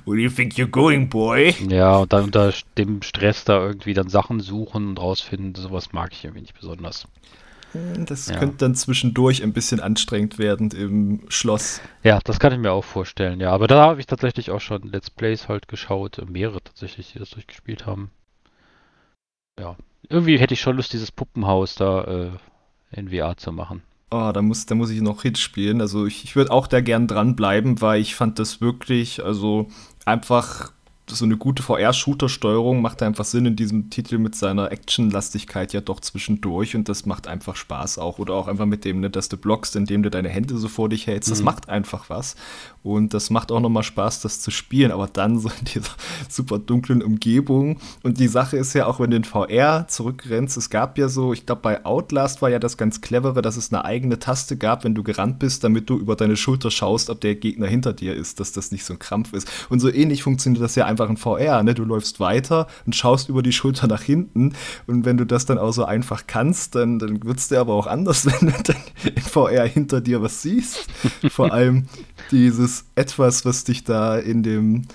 Where do you think you're going, boy? Ja, und dann unter dem Stress da irgendwie dann Sachen suchen und rausfinden, sowas mag ich irgendwie nicht besonders. Das ja. könnte dann zwischendurch ein bisschen anstrengend werden im Schloss. Ja, das kann ich mir auch vorstellen, ja. Aber da habe ich tatsächlich auch schon Let's Plays halt geschaut, mehrere tatsächlich, die das durchgespielt haben. Ja, irgendwie hätte ich schon Lust, dieses Puppenhaus da äh, in VR zu machen. Oh, da muss, da muss ich noch Hits spielen. Also ich, ich würde auch da gern dranbleiben, weil ich fand das wirklich, also einfach so eine gute VR-Shooter-Steuerung macht einfach Sinn in diesem Titel mit seiner Action-Lastigkeit ja doch zwischendurch und das macht einfach Spaß auch. Oder auch einfach mit dem, ne, dass du blockst, indem du deine Hände so vor dich hältst. Das mhm. macht einfach was. Und das macht auch nochmal Spaß, das zu spielen, aber dann so in dieser super dunklen Umgebung. Und die Sache ist ja auch, wenn du in VR zurückrennst, es gab ja so, ich glaube, bei Outlast war ja das ganz clevere, dass es eine eigene Taste gab, wenn du gerannt bist, damit du über deine Schulter schaust, ob der Gegner hinter dir ist, dass das nicht so ein Krampf ist. Und so ähnlich funktioniert das ja einfach in VR, ne? Du läufst weiter und schaust über die Schulter nach hinten. Und wenn du das dann auch so einfach kannst, dann, dann wird es dir aber auch anders, wenn du dann in VR hinter dir was siehst. Vor allem dieses Etwas, was dich da in dem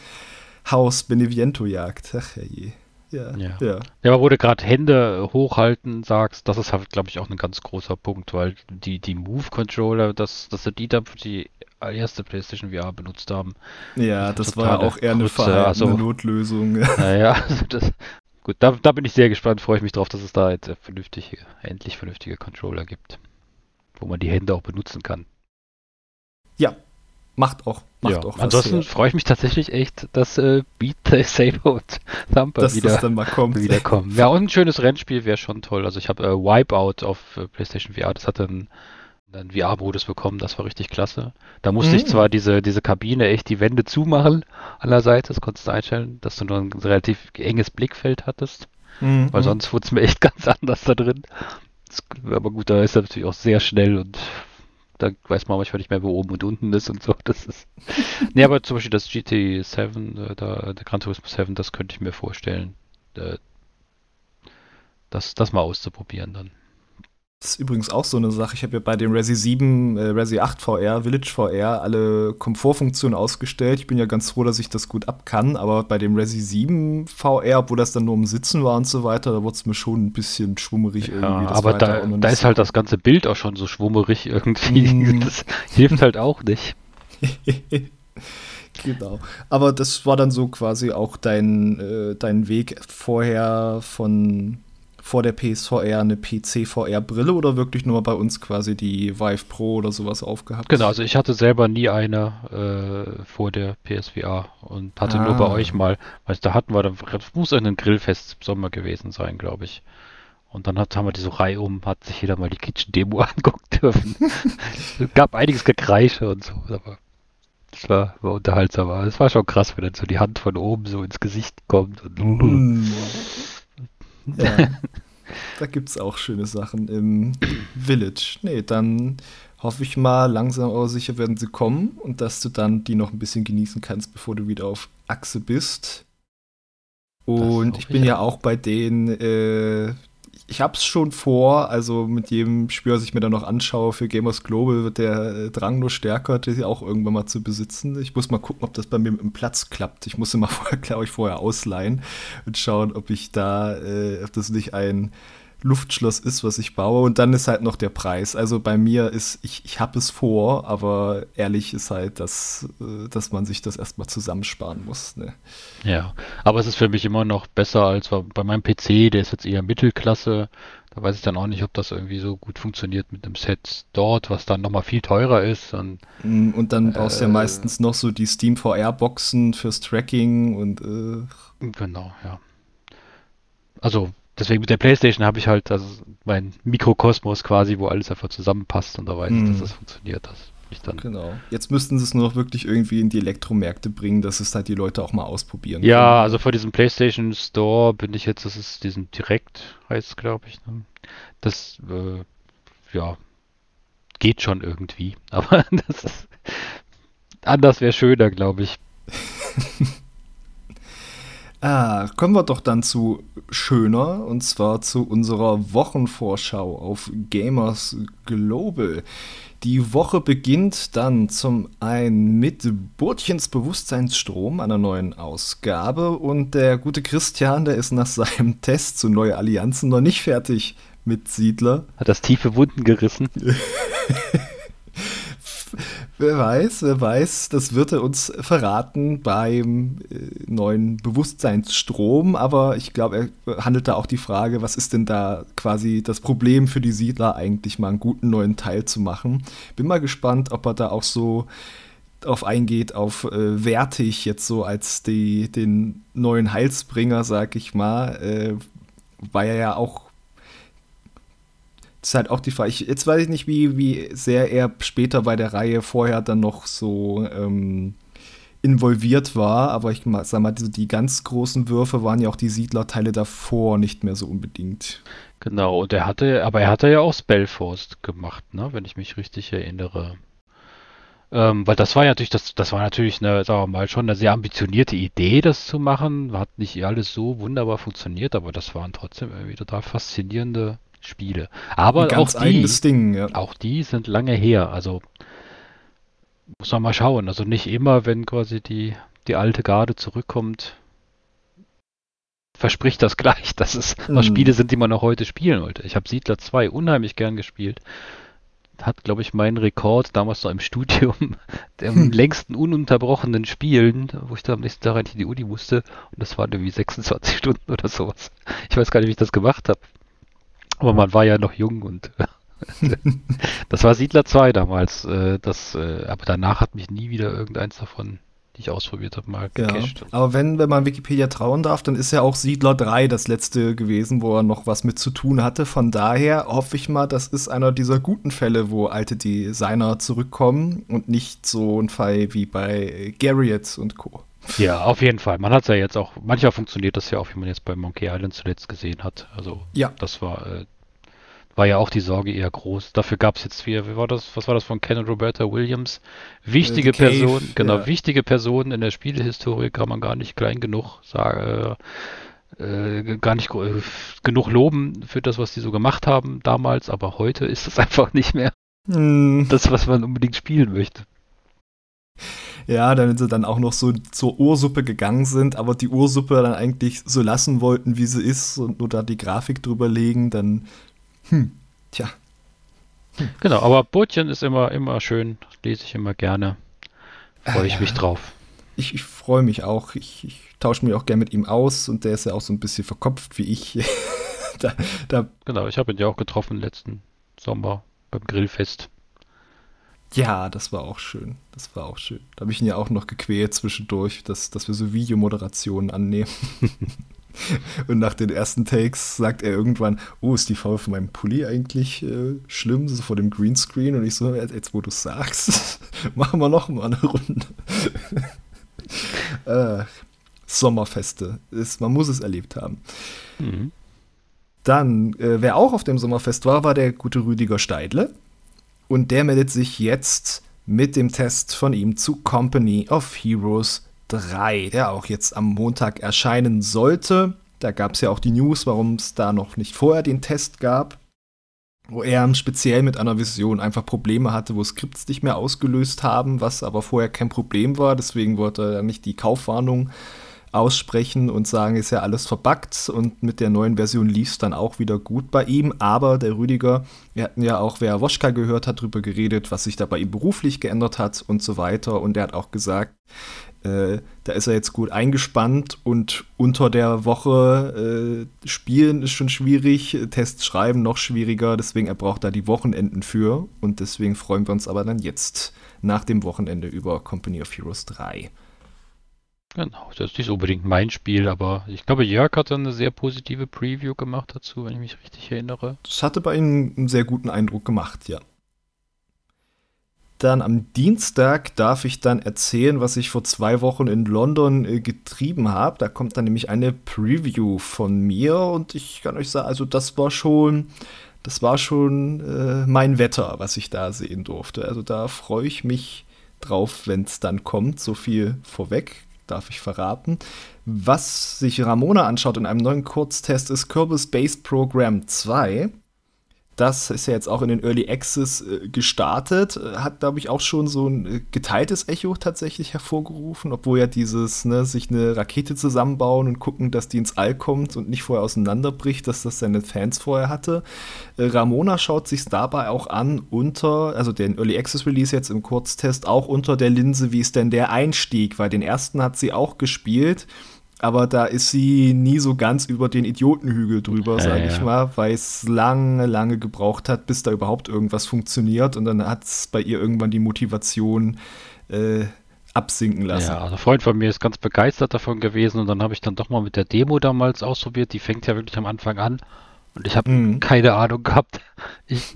Haus Beneviento jagt. Ach je. Ja, ja. ja. ja aber wo du gerade Hände hochhalten sagst, das ist halt, glaube ich, auch ein ganz großer Punkt, weil die, die Move-Controller, das, das sind die da für die erste PlayStation VR benutzt haben. Ja, das war auch eher eine, Kurze, also, Notlösung. Naja, also das, gut, da, da bin ich sehr gespannt, freue ich mich drauf, dass es da jetzt vernünftige, endlich vernünftige Controller gibt, wo man die Hände auch benutzen kann. Ja, macht auch, macht ja. auch was Ansonsten freue ich mich tatsächlich echt, dass äh, Beat Saber und Thumper dass wieder, dann mal kommt. wieder kommen. Ja, und ein schönes Rennspiel wäre schon toll. Also ich habe äh, Wipeout auf äh, PlayStation VR, das hat dann einen VR-Modus bekommen, das war richtig klasse. Da musste mhm. ich zwar diese, diese Kabine echt die Wände zumachen an der Seite, das konntest du einstellen, dass du nur ein relativ enges Blickfeld hattest, mhm. weil sonst wurde es mir echt ganz anders da drin. Das, aber gut, da ist er natürlich auch sehr schnell und da weiß man manchmal nicht mehr, wo oben und unten ist und so. Das ist. nee, aber zum Beispiel das GT7, äh, da, der Gran Turismo 7, das könnte ich mir vorstellen, äh, das, das mal auszuprobieren dann. Das ist übrigens auch so eine Sache. Ich habe ja bei dem Resi 7, äh, Resi 8 VR, Village VR alle Komfortfunktionen ausgestellt. Ich bin ja ganz froh, dass ich das gut ab kann, aber bei dem Resi 7 VR, obwohl das dann nur um Sitzen war und so weiter, da wurde es mir schon ein bisschen schwummerig ja, irgendwie. aber da, da ist halt das ganze Bild auch schon so schwummerig irgendwie. Mm. Das hilft halt auch nicht. genau. Aber das war dann so quasi auch dein, äh, dein Weg vorher von vor der PSVR eine PC-VR-Brille oder wirklich nur bei uns quasi die Vive Pro oder sowas aufgehabt? Genau, also ich hatte selber nie eine äh, vor der PSVR und hatte ah. nur bei ah. euch mal, weil da hatten wir, das muss ein Grillfest im Sommer gewesen sein, glaube ich. Und dann hat, haben wir diese Reihe um, hat sich jeder mal die Kitchen-Demo angucken dürfen. es gab einiges Gekreische und so, aber das war, war unterhaltsam. Es war schon krass, wenn dann so die Hand von oben so ins Gesicht kommt. Und, mm. Ja. da gibt es auch schöne Sachen im Village. Nee, dann hoffe ich mal, langsam aber sicher werden sie kommen und dass du dann die noch ein bisschen genießen kannst, bevor du wieder auf Achse bist. Und ich bin ja auch bei denen, äh, ich hab's schon vor, also mit jedem Spiel, was ich mir dann noch anschaue für Gamers Global, wird der äh, Drang nur stärker, das auch irgendwann mal zu besitzen. Ich muss mal gucken, ob das bei mir mit dem Platz klappt. Ich muss immer vorher, glaube ich, vorher ausleihen und schauen, ob ich da, äh, ob das nicht ein Luftschloss ist, was ich baue. Und dann ist halt noch der Preis. Also bei mir ist, ich, ich habe es vor, aber ehrlich ist halt, dass, äh, dass man sich das erstmal zusammensparen muss. Ne? Ja, aber es ist für mich immer noch besser als bei meinem PC, der ist jetzt eher Mittelklasse. Da weiß ich dann auch nicht, ob das irgendwie so gut funktioniert mit dem Set dort, was dann nochmal viel teurer ist. Und, mm, und dann brauchst du ja äh, meistens noch so die Steam VR-Boxen fürs Tracking und äh. Genau, ja. Also deswegen mit der Playstation habe ich halt also mein Mikrokosmos quasi, wo alles einfach zusammenpasst und da weiß ich, dass mhm. das funktioniert. Das ich dann genau. Jetzt müssten sie es nur noch wirklich irgendwie in die Elektromärkte bringen, dass es halt die Leute auch mal ausprobieren Ja, können. also vor diesem PlayStation Store bin ich jetzt, das ist diesen Direkt, heißt glaube ich. Ne? Das, äh, ja, geht schon irgendwie. Aber das ist, anders wäre schöner, glaube ich. Ah, kommen wir doch dann zu schöner und zwar zu unserer Wochenvorschau auf Gamers Global. Die Woche beginnt dann zum einen mit Burtchens Bewusstseinsstrom, einer neuen Ausgabe. Und der gute Christian, der ist nach seinem Test zu neue Allianzen noch nicht fertig mit Siedler. Hat das tiefe Wunden gerissen. Wer weiß, wer weiß, das wird er uns verraten beim äh, neuen Bewusstseinsstrom. Aber ich glaube, er handelt da auch die Frage, was ist denn da quasi das Problem für die Siedler, eigentlich mal einen guten neuen Teil zu machen. Bin mal gespannt, ob er da auch so auf eingeht, auf äh, wertig jetzt so als die, den neuen Heilsbringer, sag ich mal, äh, weil er ja auch das ist halt auch die Frage. Ich, jetzt weiß ich nicht, wie, wie sehr er später bei der Reihe vorher dann noch so ähm, involviert war, aber ich sag mal, die, die ganz großen Würfe waren ja auch die Siedlerteile davor nicht mehr so unbedingt. Genau, und er hatte, aber er hatte ja auch Spellforce gemacht, ne, wenn ich mich richtig erinnere. Ähm, weil das war ja natürlich, das, das war natürlich eine, sagen wir mal, schon eine sehr ambitionierte Idee, das zu machen. Hat nicht alles so wunderbar funktioniert, aber das waren trotzdem irgendwie total faszinierende Spiele. Aber auch die, Ding, ja. auch die sind lange her. Also muss man mal schauen. Also nicht immer, wenn quasi die, die alte Garde zurückkommt, verspricht das gleich, dass es hm. noch Spiele sind, die man auch heute spielen wollte. Ich habe Siedler 2 unheimlich gern gespielt. Hat, glaube ich, meinen Rekord damals noch im Studium der hm. längsten ununterbrochenen Spielen, wo ich da am nächsten Tag eigentlich in die Uni musste. Und das waren irgendwie 26 Stunden oder sowas. Ich weiß gar nicht, wie ich das gemacht habe. Aber man war ja noch jung und das war Siedler 2 damals. Äh, das, äh, aber danach hat mich nie wieder irgendeins davon, die ich ausprobiert habe, mal gecached. Ja, aber wenn, wenn man Wikipedia trauen darf, dann ist ja auch Siedler 3 das letzte gewesen, wo er noch was mit zu tun hatte. Von daher hoffe ich mal, das ist einer dieser guten Fälle, wo alte Designer zurückkommen und nicht so ein Fall wie bei Garriott und Co. Ja, auf jeden Fall. Man hat es ja jetzt auch, manchmal funktioniert das ja auch, wie man jetzt bei Monkey Island zuletzt gesehen hat. Also ja. das war, äh, war ja auch die Sorge eher groß. Dafür gab es jetzt wie, wie war das, was war das von Ken und Roberta Williams? Wichtige äh, Person, genau, ja. wichtige Personen in der Spielehistorie kann man gar nicht klein genug sagen, äh, äh, gar nicht äh, genug loben für das, was die so gemacht haben damals, aber heute ist es einfach nicht mehr hm. das, was man unbedingt spielen möchte. Ja, damit sie dann auch noch so zur Ursuppe gegangen sind, aber die Ursuppe dann eigentlich so lassen wollten, wie sie ist und nur da die Grafik drüber legen, dann, hm, tja. Hm. Genau, aber Brötchen ist immer, immer schön, lese ich immer gerne. Freue ich äh, mich drauf. Ich, ich freue mich auch. Ich, ich tausche mich auch gerne mit ihm aus und der ist ja auch so ein bisschen verkopft wie ich. da, da genau, ich habe ihn ja auch getroffen letzten Sommer beim Grillfest. Ja, das war auch schön. Das war auch schön. Da habe ich ihn ja auch noch gequält zwischendurch, dass, dass wir so Videomoderationen annehmen. Und nach den ersten Takes sagt er irgendwann, oh, ist die Farbe von meinem Pulli eigentlich äh, schlimm, so vor dem Greenscreen? Und ich so, jetzt wo du sagst, machen wir noch mal eine Runde. äh, Sommerfeste. Ist, man muss es erlebt haben. Mhm. Dann, äh, wer auch auf dem Sommerfest war, war der gute Rüdiger Steidle. Und der meldet sich jetzt mit dem Test von ihm zu Company of Heroes 3, der auch jetzt am Montag erscheinen sollte. Da gab es ja auch die News, warum es da noch nicht vorher den Test gab wo er speziell mit einer Vision einfach Probleme hatte, wo Skripts nicht mehr ausgelöst haben, was aber vorher kein Problem war. Deswegen wollte er nicht die Kaufwarnung aussprechen und sagen, ist ja alles verbuggt und mit der neuen Version lief es dann auch wieder gut bei ihm. Aber der Rüdiger, wir hatten ja auch, wer Woschka gehört hat, darüber geredet, was sich da bei ihm beruflich geändert hat und so weiter. Und er hat auch gesagt, äh, da ist er jetzt gut eingespannt und unter der Woche äh, spielen ist schon schwierig, Tests schreiben noch schwieriger, deswegen er braucht da die Wochenenden für und deswegen freuen wir uns aber dann jetzt nach dem Wochenende über Company of Heroes 3. Genau, das ist nicht unbedingt mein Spiel, aber ich glaube, Jörg hat dann eine sehr positive Preview gemacht dazu, wenn ich mich richtig erinnere. Das hatte bei ihm einen sehr guten Eindruck gemacht, ja. Dann am Dienstag darf ich dann erzählen, was ich vor zwei Wochen in London äh, getrieben habe. Da kommt dann nämlich eine Preview von mir und ich kann euch sagen, also das war schon, das war schon äh, mein Wetter, was ich da sehen durfte. Also da freue ich mich drauf, wenn es dann kommt. So viel vorweg darf ich verraten. Was sich Ramona anschaut in einem neuen Kurztest ist Kerbal Space Program 2. Das ist ja jetzt auch in den Early Access äh, gestartet, äh, hat, glaube ich, auch schon so ein äh, geteiltes Echo tatsächlich hervorgerufen, obwohl ja dieses, ne, sich eine Rakete zusammenbauen und gucken, dass die ins All kommt und nicht vorher auseinanderbricht, dass das seine Fans vorher hatte. Ramona schaut sich dabei auch an unter, also den Early Access Release jetzt im Kurztest, auch unter der Linse, wie ist denn der Einstieg, weil den ersten hat sie auch gespielt aber da ist sie nie so ganz über den Idiotenhügel drüber, ja, sage ich ja. mal, weil es lange, lange gebraucht hat, bis da überhaupt irgendwas funktioniert und dann hat es bei ihr irgendwann die Motivation äh, absinken lassen. Ja, also ein Freund von mir ist ganz begeistert davon gewesen und dann habe ich dann doch mal mit der Demo damals ausprobiert, die fängt ja wirklich am Anfang an und ich habe mhm. keine Ahnung gehabt. Ich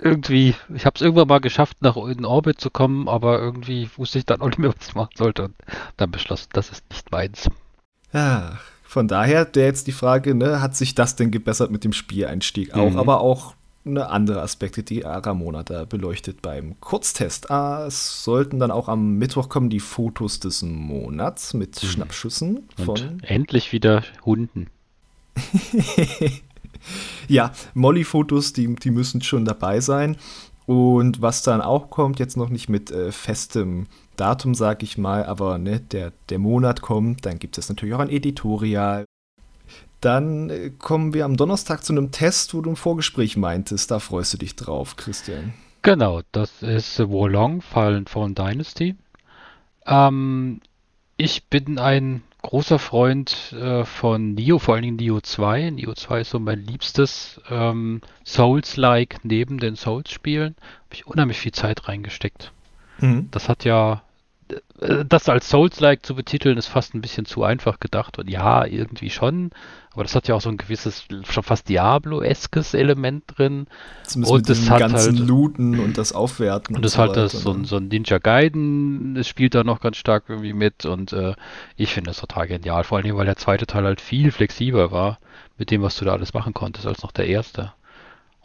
irgendwie, ich habe es irgendwann mal geschafft, nach in Orbit zu kommen, aber irgendwie wusste ich dann auch nicht mehr, was ich machen sollte und dann beschlossen, das ist nicht meins. Ja, von daher der jetzt die Frage, ne, hat sich das denn gebessert mit dem Spieleinstieg auch, mhm. aber auch eine andere Aspekte, die Ramona da beleuchtet beim Kurztest. Ah, es sollten dann auch am Mittwoch kommen die Fotos des Monats mit mhm. Schnappschüssen von. Und endlich wieder Hunden. ja, Molly-Fotos, die, die müssen schon dabei sein. Und was dann auch kommt, jetzt noch nicht mit äh, festem Datum, sag ich mal, aber ne, der, der Monat kommt, dann gibt es natürlich auch ein Editorial. Dann äh, kommen wir am Donnerstag zu einem Test, wo du ein Vorgespräch meintest. Da freust du dich drauf, Christian. Genau, das ist Wolong, Fallen von Dynasty. Ähm, ich bin ein großer Freund äh, von Nio, vor allen Dingen Nio 2. Nio 2 ist so mein liebstes ähm, Souls-like neben den Souls-Spielen. Habe ich unheimlich viel Zeit reingesteckt. Mhm. Das hat ja, das als Souls-like zu betiteln, ist fast ein bisschen zu einfach gedacht. Und ja, irgendwie schon. Aber das hat ja auch so ein gewisses, schon fast Diablo-eskes Element drin. Zumindest und mit dem ganzen halt, Looten und das Aufwerten. Und das so halt das, so, ein, ne? so ein Ninja Gaiden, das spielt da noch ganz stark irgendwie mit. Und äh, ich finde das total genial. Vor allem, weil der zweite Teil halt viel flexibler war mit dem, was du da alles machen konntest, als noch der erste.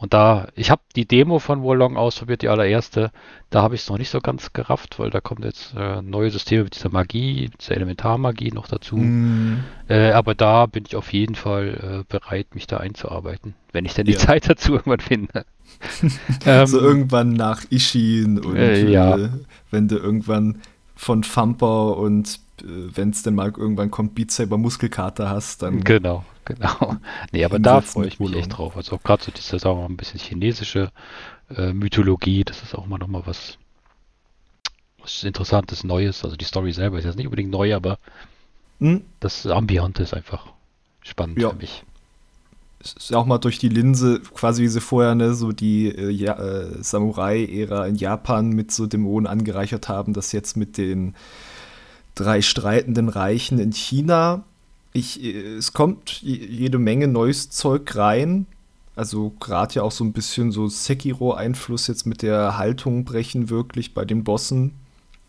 Und da, ich habe die Demo von Wolong ausprobiert, die allererste. Da habe ich es noch nicht so ganz gerafft, weil da kommt jetzt äh, neue Systeme mit dieser Magie, dieser Elementarmagie noch dazu. Mm. Äh, aber da bin ich auf jeden Fall äh, bereit, mich da einzuarbeiten, wenn ich denn die ja. Zeit dazu irgendwann finde. ähm, so irgendwann nach Ishin und äh, ja. Äh, wenn du irgendwann von Thumper und äh, wenn es denn mal irgendwann kommt, Beat Saber Muskelkater hast, dann. Genau, genau. Nee, aber da freue ich mich echt drauf. Also gerade so diese, sagen wir mal, ein bisschen chinesische äh, Mythologie, das ist auch immer mal was, was Interessantes, Neues. Also die Story selber ist jetzt nicht unbedingt neu, aber hm? das Ambiente ist einfach spannend ja. für mich. Es ist auch mal durch die Linse, quasi wie sie vorher ne, so die äh, ja, äh, Samurai-Ära in Japan mit so Dämonen angereichert haben, das jetzt mit den drei streitenden Reichen in China. Ich, äh, es kommt jede Menge neues Zeug rein. Also gerade ja auch so ein bisschen so Sekiro-Einfluss jetzt mit der Haltung brechen wirklich bei den Bossen.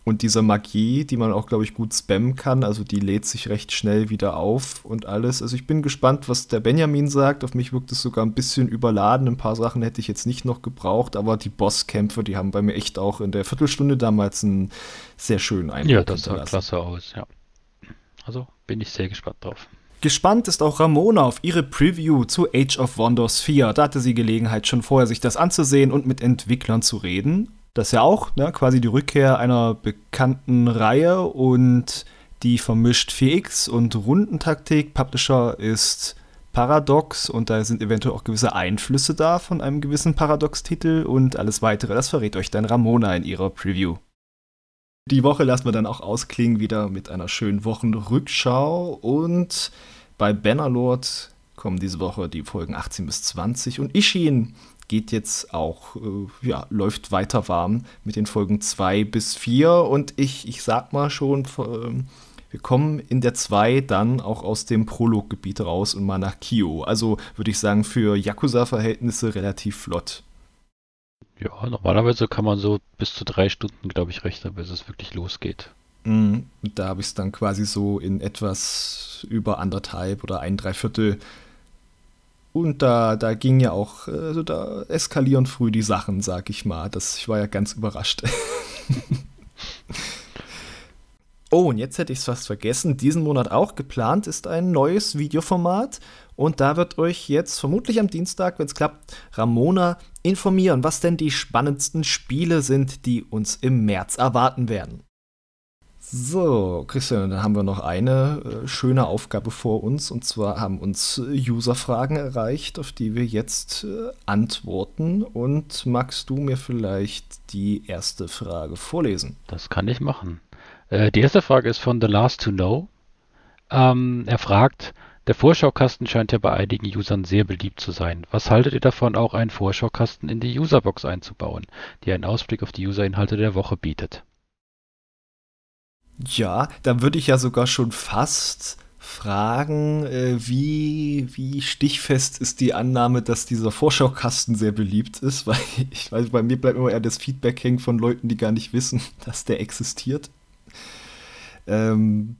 und dieser Magie, die man auch, glaube ich, gut spammen kann. Also die lädt sich recht schnell wieder auf und alles. Also ich bin gespannt, was der Benjamin sagt. Auf mich wirkt es sogar ein bisschen überladen. Ein paar Sachen hätte ich jetzt nicht noch gebraucht, aber die Bosskämpfe, die haben bei mir echt auch in der Viertelstunde damals einen sehr schönen Eindruck. Ja, das sah klasse aus, ja. Also bin ich sehr gespannt drauf. Gespannt ist auch Ramona auf ihre Preview zu Age of Wonders 4. Da hatte sie Gelegenheit, schon vorher sich das anzusehen und mit Entwicklern zu reden. Das ist ja auch ne, quasi die Rückkehr einer bekannten Reihe und die vermischt 4X und Rundentaktik. Publisher ist Paradox und da sind eventuell auch gewisse Einflüsse da von einem gewissen Paradox-Titel und alles weitere. Das verrät euch dann Ramona in ihrer Preview. Die Woche lassen wir dann auch ausklingen wieder mit einer schönen Wochenrückschau und bei Bannerlord kommen diese Woche die Folgen 18 bis 20 und Ishin geht jetzt auch, äh, ja, läuft weiter warm mit den Folgen 2 bis 4. Und ich, ich sag mal schon, äh, wir kommen in der 2 dann auch aus dem Prologgebiet raus und mal nach Kio. Also würde ich sagen, für Yakuza-Verhältnisse relativ flott. Ja, normalerweise kann man so bis zu drei Stunden, glaube ich, rechnen, bis es wirklich losgeht. Mm, da habe ich es dann quasi so in etwas über anderthalb oder ein Dreiviertel und da, da ging ja auch, also da eskalieren früh die Sachen, sag ich mal. Das, ich war ja ganz überrascht. oh, und jetzt hätte ich es fast vergessen. Diesen Monat auch geplant ist ein neues Videoformat. Und da wird euch jetzt vermutlich am Dienstag, wenn es klappt, Ramona informieren, was denn die spannendsten Spiele sind, die uns im März erwarten werden. So, Christian, dann haben wir noch eine äh, schöne Aufgabe vor uns. Und zwar haben uns User-Fragen erreicht, auf die wir jetzt äh, antworten. Und magst du mir vielleicht die erste Frage vorlesen? Das kann ich machen. Äh, die erste Frage ist von The Last to Know. Ähm, er fragt, der Vorschaukasten scheint ja bei einigen Usern sehr beliebt zu sein. Was haltet ihr davon, auch einen Vorschaukasten in die Userbox einzubauen, die einen Ausblick auf die Userinhalte der Woche bietet? Ja, dann würde ich ja sogar schon fast fragen, äh, wie, wie stichfest ist die Annahme, dass dieser Vorschaukasten sehr beliebt ist, weil ich weiß, bei mir bleibt immer eher das Feedback hängen von Leuten, die gar nicht wissen, dass der existiert. Ähm,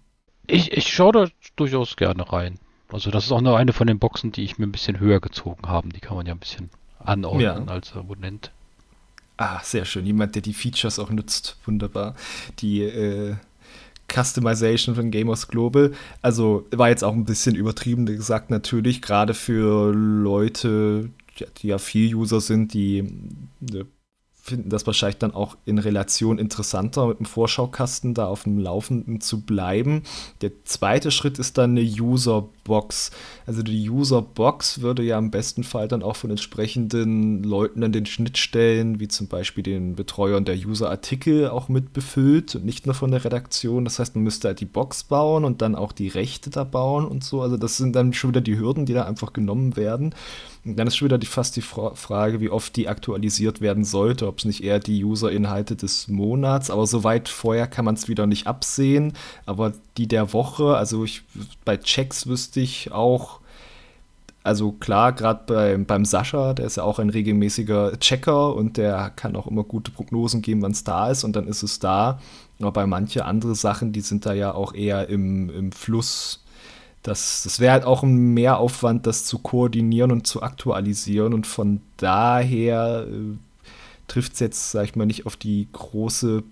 ich, ich schaue da durchaus gerne rein. Also das ist auch nur eine von den Boxen, die ich mir ein bisschen höher gezogen habe. Die kann man ja ein bisschen anordnen ja. als Abonnent. Ah, sehr schön. Jemand, der die Features auch nutzt. Wunderbar. Die äh, Customization von Gamers Global. Also war jetzt auch ein bisschen übertrieben gesagt, natürlich, gerade für Leute, die ja viel User sind, die finden das wahrscheinlich dann auch in Relation interessanter, mit dem Vorschaukasten da auf dem Laufenden zu bleiben. Der zweite Schritt ist dann eine Userbox. Also die Userbox würde ja im besten Fall dann auch von entsprechenden Leuten an den Schnittstellen, wie zum Beispiel den Betreuern der User-Artikel, auch mit befüllt und nicht nur von der Redaktion. Das heißt, man müsste halt die Box bauen und dann auch die Rechte da bauen und so. Also das sind dann schon wieder die Hürden, die da einfach genommen werden. Und dann ist schon wieder die, fast die Frage, wie oft die aktualisiert werden sollte, ob es nicht eher die User-Inhalte des Monats, aber soweit vorher kann man es wieder nicht absehen. Aber die der Woche, also ich, bei Checks wüsste ich auch, also klar, gerade beim, beim Sascha, der ist ja auch ein regelmäßiger Checker und der kann auch immer gute Prognosen geben, wann es da ist und dann ist es da. Aber bei manchen anderen Sachen, die sind da ja auch eher im, im Fluss das, das wäre halt auch ein Mehraufwand, das zu koordinieren und zu aktualisieren. Und von daher äh, trifft es jetzt, sag ich mal, nicht auf die große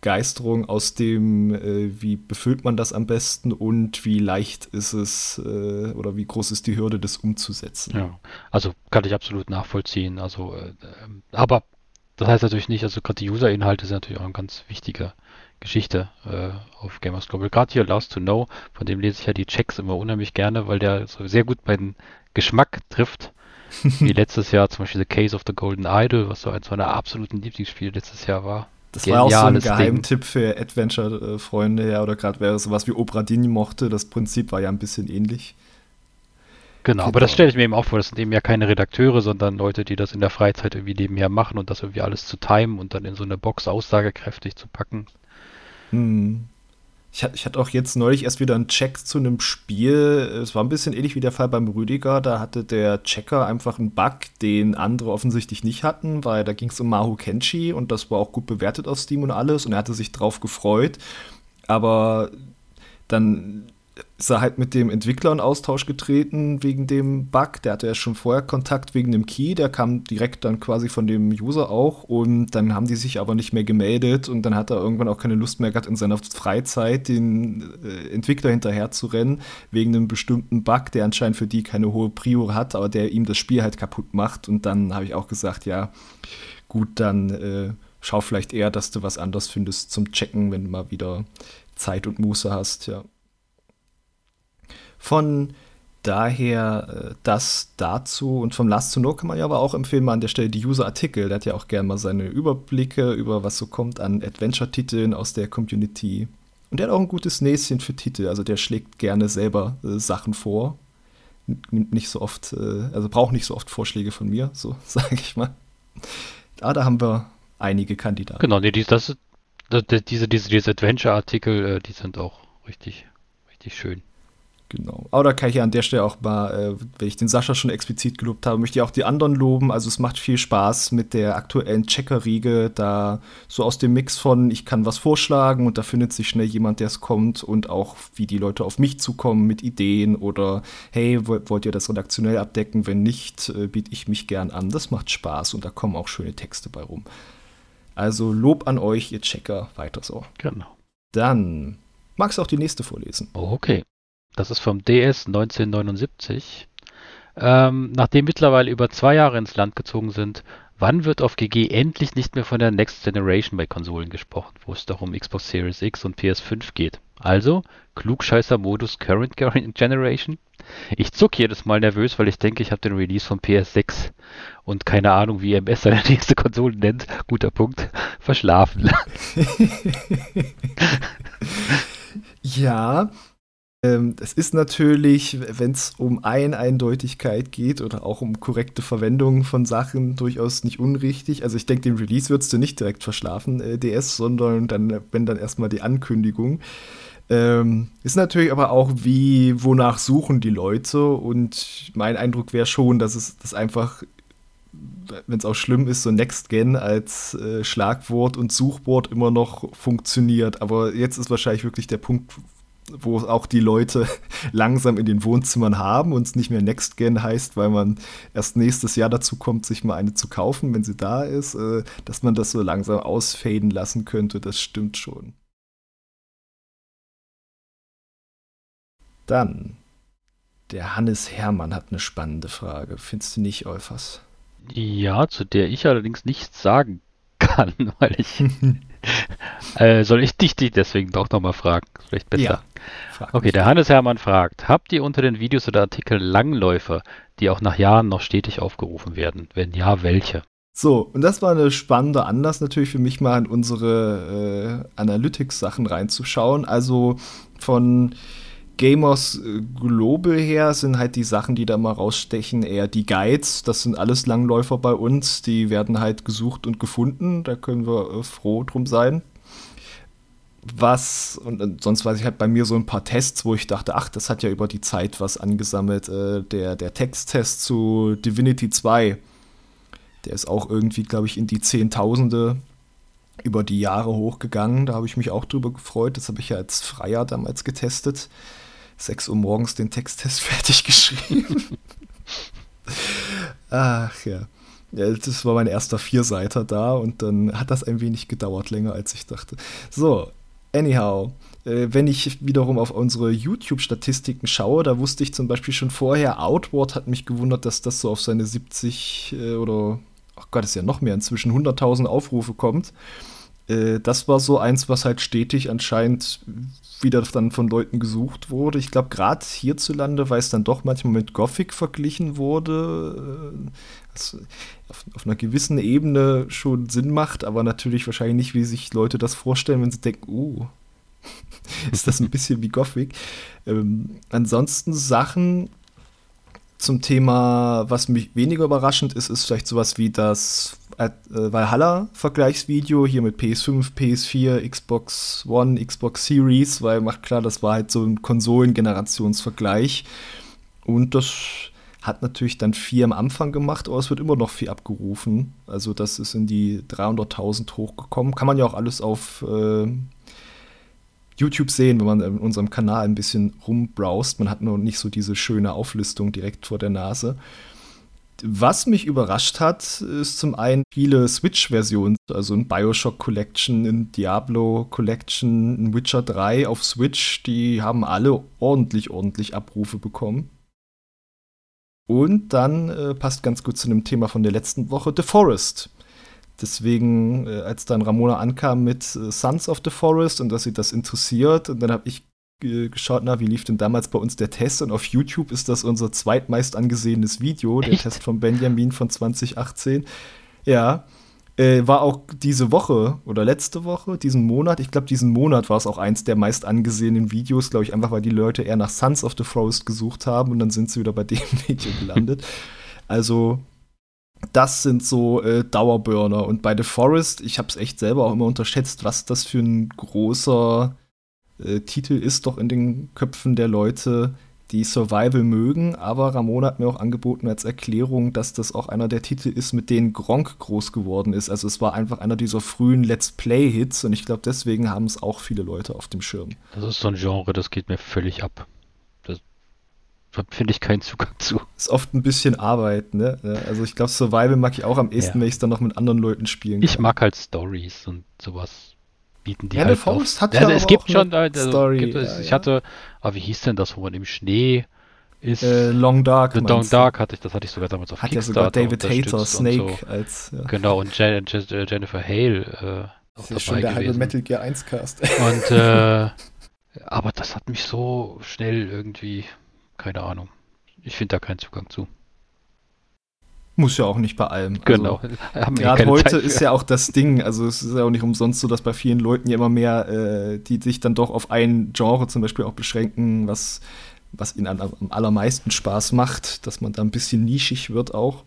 Begeisterung aus dem, äh, wie befüllt man das am besten und wie leicht ist es äh, oder wie groß ist die Hürde, das umzusetzen. Ja, also kann ich absolut nachvollziehen. Also, äh, ähm, aber das heißt natürlich nicht, also gerade die User-Inhalte sind natürlich auch ein ganz wichtiger Geschichte äh, auf Gamers Global. Gerade hier Last to Know, von dem lese ich ja die Checks immer unheimlich gerne, weil der so sehr gut bei den Geschmack trifft. Wie letztes Jahr zum Beispiel The Case of the Golden Idol, was so eins meiner absoluten Lieblingsspiele letztes Jahr war. Das Geniales war auch so ein Geheimtipp für Adventure-Freunde, ja, oder gerade wer sowas wie Obra Dinn mochte. Das Prinzip war ja ein bisschen ähnlich. Genau, aber das stelle ich mir eben auch vor. Das sind eben ja keine Redakteure, sondern Leute, die das in der Freizeit irgendwie nebenher machen und das irgendwie alles zu timen und dann in so eine Box aussagekräftig zu packen. Hm. Ich, ich hatte auch jetzt neulich erst wieder einen Check zu einem Spiel. Es war ein bisschen ähnlich wie der Fall beim Rüdiger. Da hatte der Checker einfach einen Bug, den andere offensichtlich nicht hatten, weil da ging es um Mahu Kenshi und das war auch gut bewertet auf Steam und alles und er hatte sich drauf gefreut. Aber dann ist er halt mit dem Entwickler in Austausch getreten wegen dem Bug. Der hatte ja schon vorher Kontakt wegen dem Key, der kam direkt dann quasi von dem User auch und dann haben die sich aber nicht mehr gemeldet und dann hat er irgendwann auch keine Lust mehr gehabt, in seiner Freizeit den äh, Entwickler hinterher zu rennen, wegen einem bestimmten Bug, der anscheinend für die keine hohe Prio hat, aber der ihm das Spiel halt kaputt macht. Und dann habe ich auch gesagt, ja, gut, dann äh, schau vielleicht eher, dass du was anderes findest zum Checken, wenn du mal wieder Zeit und Muße hast, ja. Von daher äh, das dazu und vom Last to Know kann man ja aber auch empfehlen, mal an der Stelle die User-Artikel. Der hat ja auch gerne mal seine Überblicke über was so kommt an Adventure-Titeln aus der Community. Und der hat auch ein gutes Näschen für Titel. Also der schlägt gerne selber äh, Sachen vor. Nimmt nicht so oft, äh, also braucht nicht so oft Vorschläge von mir, so sage ich mal. Ah, da haben wir einige Kandidaten. Genau, nee, die, das, das, diese, diese, diese Adventure-Artikel, äh, die sind auch richtig, richtig schön. Genau. Aber da kann ich ja an der Stelle auch mal, äh, wenn ich den Sascha schon explizit gelobt habe, möchte ich auch die anderen loben. Also es macht viel Spaß mit der aktuellen Checker-Riege, da so aus dem Mix von, ich kann was vorschlagen und da findet sich schnell jemand, der es kommt und auch wie die Leute auf mich zukommen mit Ideen oder hey, wollt ihr das redaktionell abdecken? Wenn nicht, äh, biete ich mich gern an. Das macht Spaß und da kommen auch schöne Texte bei rum. Also Lob an euch, ihr Checker, weiter so. Genau. Dann magst du auch die nächste vorlesen. okay. Das ist vom DS 1979. Ähm, nachdem mittlerweile über zwei Jahre ins Land gezogen sind, wann wird auf GG endlich nicht mehr von der Next Generation bei Konsolen gesprochen, wo es doch um Xbox Series X und PS5 geht? Also, Klugscheißer-Modus Current Generation? Ich zuck jedes Mal nervös, weil ich denke, ich habe den Release von PS6 und keine Ahnung, wie MS seine nächste Konsole nennt, guter Punkt, verschlafen. ja, es ist natürlich, wenn es um Ein-Eindeutigkeit geht oder auch um korrekte Verwendung von Sachen, durchaus nicht unrichtig. Also ich denke, den Release würdest du nicht direkt verschlafen, äh, DS, sondern dann, wenn dann erstmal die Ankündigung. Ähm, ist natürlich aber auch, wie, wonach suchen die Leute und mein Eindruck wäre schon, dass es das einfach wenn es auch schlimm ist, so Next Gen als äh, Schlagwort und Suchwort immer noch funktioniert. Aber jetzt ist wahrscheinlich wirklich der Punkt, wo auch die Leute langsam in den Wohnzimmern haben und es nicht mehr Next Gen heißt, weil man erst nächstes Jahr dazu kommt, sich mal eine zu kaufen, wenn sie da ist, äh, dass man das so langsam ausfaden lassen könnte, das stimmt schon. Dann, der Hannes Hermann hat eine spannende Frage. Findest du nicht, Eufers? Ja, zu der ich allerdings nichts sagen kann, weil ich äh, soll ich dich, dich deswegen doch nochmal fragen? Vielleicht besser. Ja, okay, der Hannes Hermann fragt, habt ihr unter den Videos oder Artikeln Langläufer, die auch nach Jahren noch stetig aufgerufen werden? Wenn ja, welche? So, und das war eine spannende Anlass natürlich für mich mal in unsere äh, Analytics-Sachen reinzuschauen. Also von Gamers äh, Global her sind halt die Sachen, die da mal rausstechen, eher die Guides. Das sind alles Langläufer bei uns. Die werden halt gesucht und gefunden. Da können wir äh, froh drum sein. Was, und sonst weiß ich halt bei mir so ein paar Tests, wo ich dachte, ach, das hat ja über die Zeit was angesammelt. Äh, der, der Texttest zu Divinity 2, der ist auch irgendwie, glaube ich, in die Zehntausende über die Jahre hochgegangen. Da habe ich mich auch drüber gefreut. Das habe ich ja als Freier damals getestet. 6 Uhr morgens den Texttest fertig geschrieben. Ach ja. ja. Das war mein erster Vierseiter da und dann hat das ein wenig gedauert, länger als ich dachte. So, anyhow, äh, wenn ich wiederum auf unsere YouTube-Statistiken schaue, da wusste ich zum Beispiel schon vorher, Outward hat mich gewundert, dass das so auf seine 70 äh, oder, ach Gott, ist ja noch mehr, inzwischen 100.000 Aufrufe kommt. Äh, das war so eins, was halt stetig anscheinend wieder dann von Leuten gesucht wurde. Ich glaube, gerade hierzulande, weil es dann doch manchmal mit Gothic verglichen wurde, äh, auf, auf, einer gewissen Ebene schon Sinn macht, aber natürlich wahrscheinlich nicht, wie sich Leute das vorstellen, wenn sie denken, uh, ist das ein bisschen wie Gothic. Ähm, ansonsten Sachen, zum Thema, was mich weniger überraschend ist, ist vielleicht sowas wie das äh, Valhalla-Vergleichsvideo hier mit PS5, PS4, Xbox One, Xbox Series, weil macht klar, das war halt so ein Konsolengenerationsvergleich. Und das hat natürlich dann viel am Anfang gemacht, aber es wird immer noch viel abgerufen. Also das ist in die 300.000 hochgekommen. Kann man ja auch alles auf äh, YouTube sehen, wenn man in unserem Kanal ein bisschen rumbrowst. Man hat nur nicht so diese schöne Auflistung direkt vor der Nase. Was mich überrascht hat, ist zum einen viele Switch-Versionen, also ein Bioshock Collection, ein Diablo Collection, ein Witcher 3 auf Switch, die haben alle ordentlich, ordentlich Abrufe bekommen. Und dann äh, passt ganz gut zu dem Thema von der letzten Woche, The Forest. Deswegen, äh, als dann Ramona ankam mit äh, Sons of the Forest und dass sie das interessiert, und dann habe ich äh, geschaut, na, wie lief denn damals bei uns der Test? Und auf YouTube ist das unser zweitmeist angesehenes Video, Echt? der Test von Benjamin von 2018. Ja, äh, war auch diese Woche oder letzte Woche, diesen Monat, ich glaube, diesen Monat war es auch eins der meist angesehenen Videos, glaube ich, einfach weil die Leute eher nach Sons of the Forest gesucht haben und dann sind sie wieder bei dem Video gelandet. Also das sind so äh, Dauerburner. Und bei The Forest, ich habe es echt selber auch immer unterschätzt, was das für ein großer äh, Titel ist, doch in den Köpfen der Leute, die Survival mögen. Aber Ramona hat mir auch angeboten als Erklärung, dass das auch einer der Titel ist, mit denen Gronk groß geworden ist. Also es war einfach einer dieser frühen Let's Play-Hits und ich glaube, deswegen haben es auch viele Leute auf dem Schirm. Das ist so ein Genre, das geht mir völlig ab finde ich keinen Zugang zu. Ist oft ein bisschen Arbeit, ne? Also ich glaube, Survival mag ich auch am ehesten, ja. wenn ich es dann noch mit anderen Leuten spielen kann. Ich mag halt Stories und sowas bieten die ja, halt Faust hat ja, also es gibt schon also, Story. Gibt ja, ich hatte, aber wie hieß denn das, wo man im Schnee ist? Äh, Long Dark. The Long Dark hatte ich, das hatte ich sogar damals auf Hat ja sogar David Hater, Snake so. als. Ja. Genau, und Jen, Jen, Jennifer Hale äh, das ist schon der gewesen. halbe Metal Gear 1 Cast. Und äh, aber das hat mich so schnell irgendwie, keine Ahnung ich finde da keinen Zugang zu. Muss ja auch nicht bei allem. Also genau. Also, Gerade heute ist ja auch das Ding, also es ist ja auch nicht umsonst so, dass bei vielen Leuten ja immer mehr, äh, die sich dann doch auf ein Genre zum Beispiel auch beschränken, was, was ihnen am allermeisten Spaß macht, dass man da ein bisschen nischig wird auch.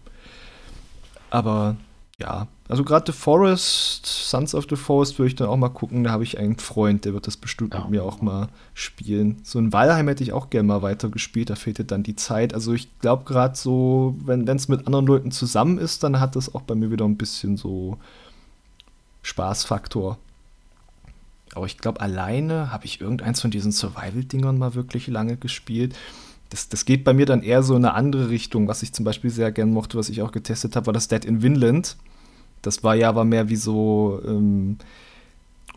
Aber ja, also gerade The Forest, Sons of the Forest würde ich dann auch mal gucken. Da habe ich einen Freund, der wird das bestimmt ja. mit mir auch mal spielen. So ein Valheim hätte ich auch gerne mal weiter gespielt, da fehlte dann die Zeit. Also ich glaube gerade so, wenn es mit anderen Leuten zusammen ist, dann hat das auch bei mir wieder ein bisschen so Spaßfaktor. Aber ich glaube, alleine habe ich irgendeins von diesen Survival-Dingern mal wirklich lange gespielt. Das, das, geht bei mir dann eher so in eine andere Richtung. Was ich zum Beispiel sehr gern mochte, was ich auch getestet habe, war das Dead in Vinland. Das war ja aber mehr wie so ähm,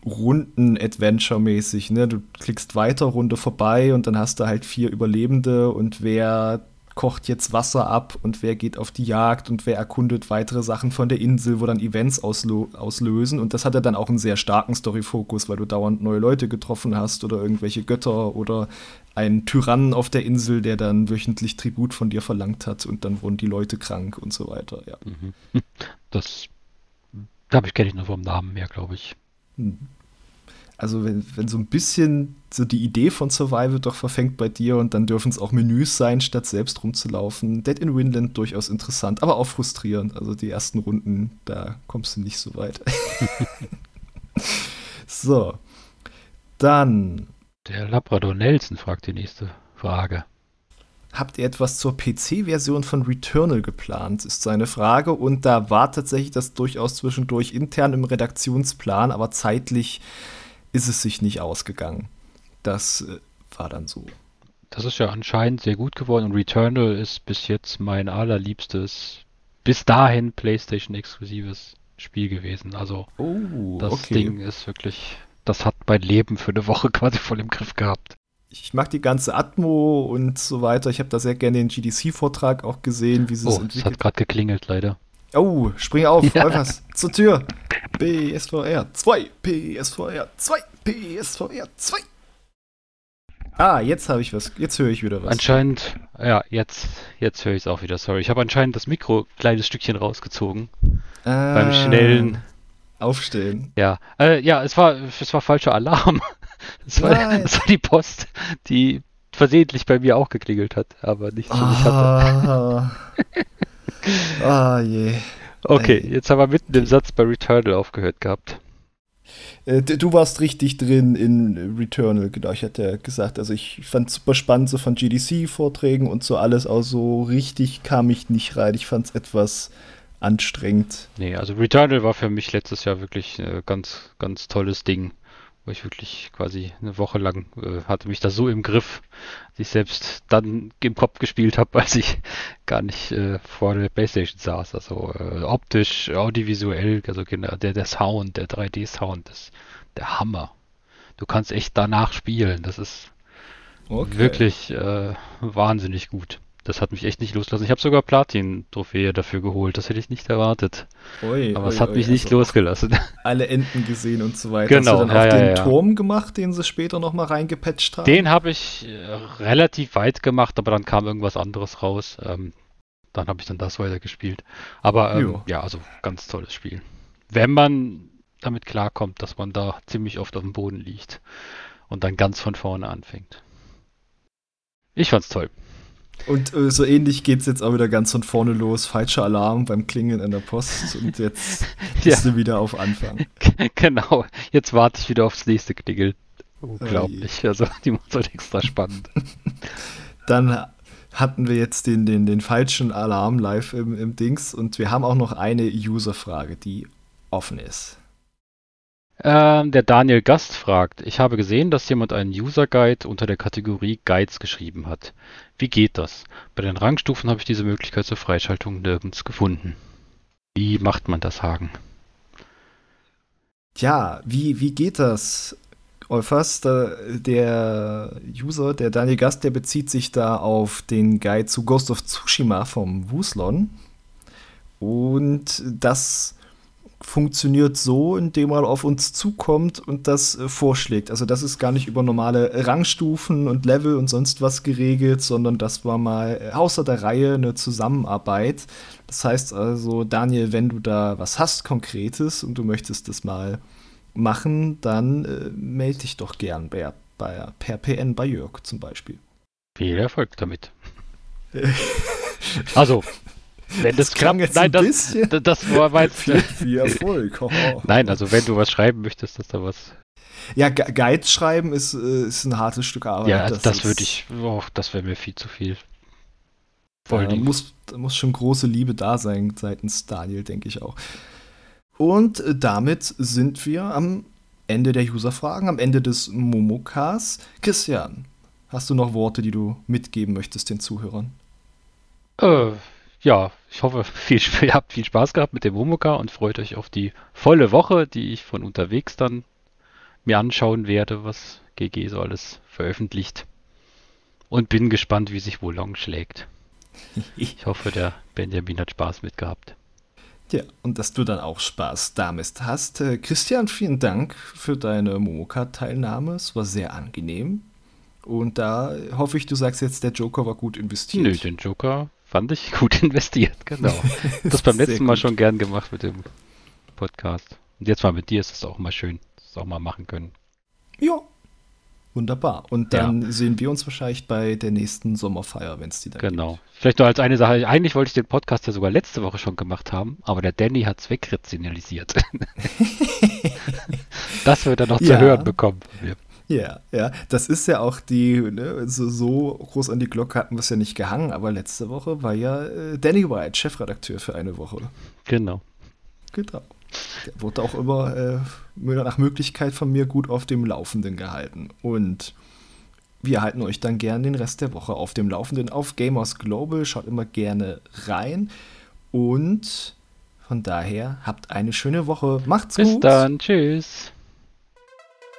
Runden-Adventure-mäßig. Ne? Du klickst weiter, Runde vorbei und dann hast du halt vier Überlebende und wer kocht jetzt Wasser ab und wer geht auf die Jagd und wer erkundet weitere Sachen von der Insel, wo dann Events auslösen. Und das hatte dann auch einen sehr starken Story-Fokus, weil du dauernd neue Leute getroffen hast oder irgendwelche Götter oder einen Tyrannen auf der Insel, der dann wöchentlich Tribut von dir verlangt hat und dann wurden die Leute krank und so weiter. Ja. Mhm. Das da kenne ich nur vom Namen mehr, glaube ich. Hm. Also wenn, wenn so ein bisschen so die Idee von Survival doch verfängt bei dir und dann dürfen es auch Menüs sein, statt selbst rumzulaufen. Dead in Winland durchaus interessant, aber auch frustrierend. Also die ersten Runden, da kommst du nicht so weit. so. Dann. Der Labrador Nelson fragt die nächste Frage. Habt ihr etwas zur PC-Version von Returnal geplant? Ist seine Frage. Und da war tatsächlich das durchaus zwischendurch intern im Redaktionsplan, aber zeitlich ist es sich nicht ausgegangen. Das äh, war dann so. Das ist ja anscheinend sehr gut geworden und Returnal ist bis jetzt mein allerliebstes, bis dahin PlayStation-exklusives Spiel gewesen. Also oh, das okay. Ding ist wirklich, das hat mein Leben für eine Woche quasi voll im Griff gehabt ich mag die ganze Atmo und so weiter. Ich habe da sehr gerne den GDC-Vortrag auch gesehen, wie sie oh, es entwickelt. Es hat gerade geklingelt, leider. Oh, spring auf, ja. Wolfers, zur Tür. PSVR 2, PSVR 2, PSVR 2. Ah, jetzt habe ich was. Jetzt höre ich wieder was. Anscheinend, ja, jetzt, jetzt höre ich es auch wieder. Sorry, ich habe anscheinend das Mikro ein kleines Stückchen rausgezogen. Ah, beim schnellen Aufstehen. Ja, äh, ja, es war, es war falscher Alarm. Das war, das war, die Post, die versehentlich bei mir auch geklingelt hat, aber nicht so ich hatte. Ah je. Okay, jetzt haben wir mitten im Satz bei Returnal aufgehört gehabt. Äh, du warst richtig drin in Returnal, genau. Ich hatte ja gesagt, also ich fand es super spannend, so von GDC-Vorträgen und so alles, auch so richtig kam ich nicht rein. Ich fand es etwas anstrengend. Nee, also Returnal war für mich letztes Jahr wirklich ein ganz, ganz tolles Ding wo ich wirklich quasi eine Woche lang äh, hatte mich da so im Griff, dass ich selbst dann im Kopf gespielt habe, als ich gar nicht äh, vor der Playstation saß. Also äh, optisch, audiovisuell, also genau, der, der Sound, der 3D-Sound, ist der Hammer. Du kannst echt danach spielen. Das ist okay. wirklich äh, wahnsinnig gut das hat mich echt nicht losgelassen. Ich habe sogar Platin-Trophäe dafür geholt. Das hätte ich nicht erwartet. Ui, Aber ui, es hat mich nicht also losgelassen. Alle Enden gesehen und so weiter. Genau. Hast du dann ja, auch ja, den ja. Turm gemacht, den sie später nochmal reingepatcht haben? Den habe ich äh, relativ weit gemacht, aber dann kam irgendwas anderes raus. Ähm, dann habe ich dann das weitergespielt. Aber ähm, ja, also ganz tolles Spiel. Wenn man damit klarkommt, dass man da ziemlich oft auf dem Boden liegt und dann ganz von vorne anfängt. Ich fand's toll. Und äh, so ähnlich geht es jetzt auch wieder ganz von vorne los. Falscher Alarm beim Klingeln in der Post und jetzt bist ja. du wieder auf Anfang. Genau, jetzt warte ich wieder aufs nächste Klingeln. Unglaublich. Oh also die macht halt extra spannend. Dann hatten wir jetzt den, den, den falschen Alarm live im, im Dings und wir haben auch noch eine User-Frage, die offen ist. Ähm, der Daniel Gast fragt, ich habe gesehen, dass jemand einen User Guide unter der Kategorie Guides geschrieben hat. Wie geht das? Bei den Rangstufen habe ich diese Möglichkeit zur Freischaltung nirgends gefunden. Wie macht man das, Hagen? Ja, wie, wie geht das? Eufas, der User, der Daniel Gast, der bezieht sich da auf den Guide zu Ghost of Tsushima vom Wuslon. Und das funktioniert so, indem er auf uns zukommt und das äh, vorschlägt. Also das ist gar nicht über normale Rangstufen und Level und sonst was geregelt, sondern das war mal äh, außer der Reihe eine Zusammenarbeit. Das heißt also, Daniel, wenn du da was hast Konkretes und du möchtest das mal machen, dann äh, melde dich doch gern bei, bei, per PN bei Jörg zum Beispiel. Viel Erfolg damit. also, wenn das, das klappt, jetzt nein, das, das, das war jetzt viel, viel Erfolg. Oh. Nein, also wenn du was schreiben möchtest, dass da was. Ja, Guides schreiben ist, äh, ist ein hartes Stück Arbeit. Ja, das, das würde ich, oh, das wäre mir viel zu viel. Voll da muss, da muss schon große Liebe da sein seitens Daniel, denke ich auch. Und äh, damit sind wir am Ende der User-Fragen, am Ende des Momokas. Christian, hast du noch Worte, die du mitgeben möchtest den Zuhörern? Äh, ja, ich hoffe, viel, ihr habt viel Spaß gehabt mit dem Momoka und freut euch auf die volle Woche, die ich von unterwegs dann mir anschauen werde, was GG so alles veröffentlicht. Und bin gespannt, wie sich Wolong schlägt. Ich hoffe, der Benjamin hat Spaß mitgehabt. Ja, und dass du dann auch Spaß damit hast. Äh, Christian, vielen Dank für deine Momoka-Teilnahme. Es war sehr angenehm. Und da hoffe ich, du sagst jetzt, der Joker war gut investiert. Nö, den Joker Fand ich gut investiert, genau. das beim letzten Mal schon gern gemacht mit dem Podcast. Und jetzt mal mit dir ist es auch mal schön, das auch mal machen können. Ja. Wunderbar. Und dann ja. sehen wir uns wahrscheinlich bei der nächsten Sommerfeier, wenn es die da genau. gibt. Genau. Vielleicht nur als eine Sache. Eigentlich wollte ich den Podcast ja sogar letzte Woche schon gemacht haben, aber der Danny hat es wegrationalisiert. das wird er noch ja. zu hören bekommen. Ja, ja, das ist ja auch die, ne, so, so groß an die Glocke hatten wir es ja nicht gehangen, aber letzte Woche war ja äh, Danny White Chefredakteur für eine Woche. Genau. Genau. Der wurde auch immer äh, nach Möglichkeit von mir gut auf dem Laufenden gehalten. Und wir halten euch dann gern den Rest der Woche auf dem Laufenden auf Gamers Global. Schaut immer gerne rein. Und von daher habt eine schöne Woche. Macht's Bis gut. Bis dann. Tschüss.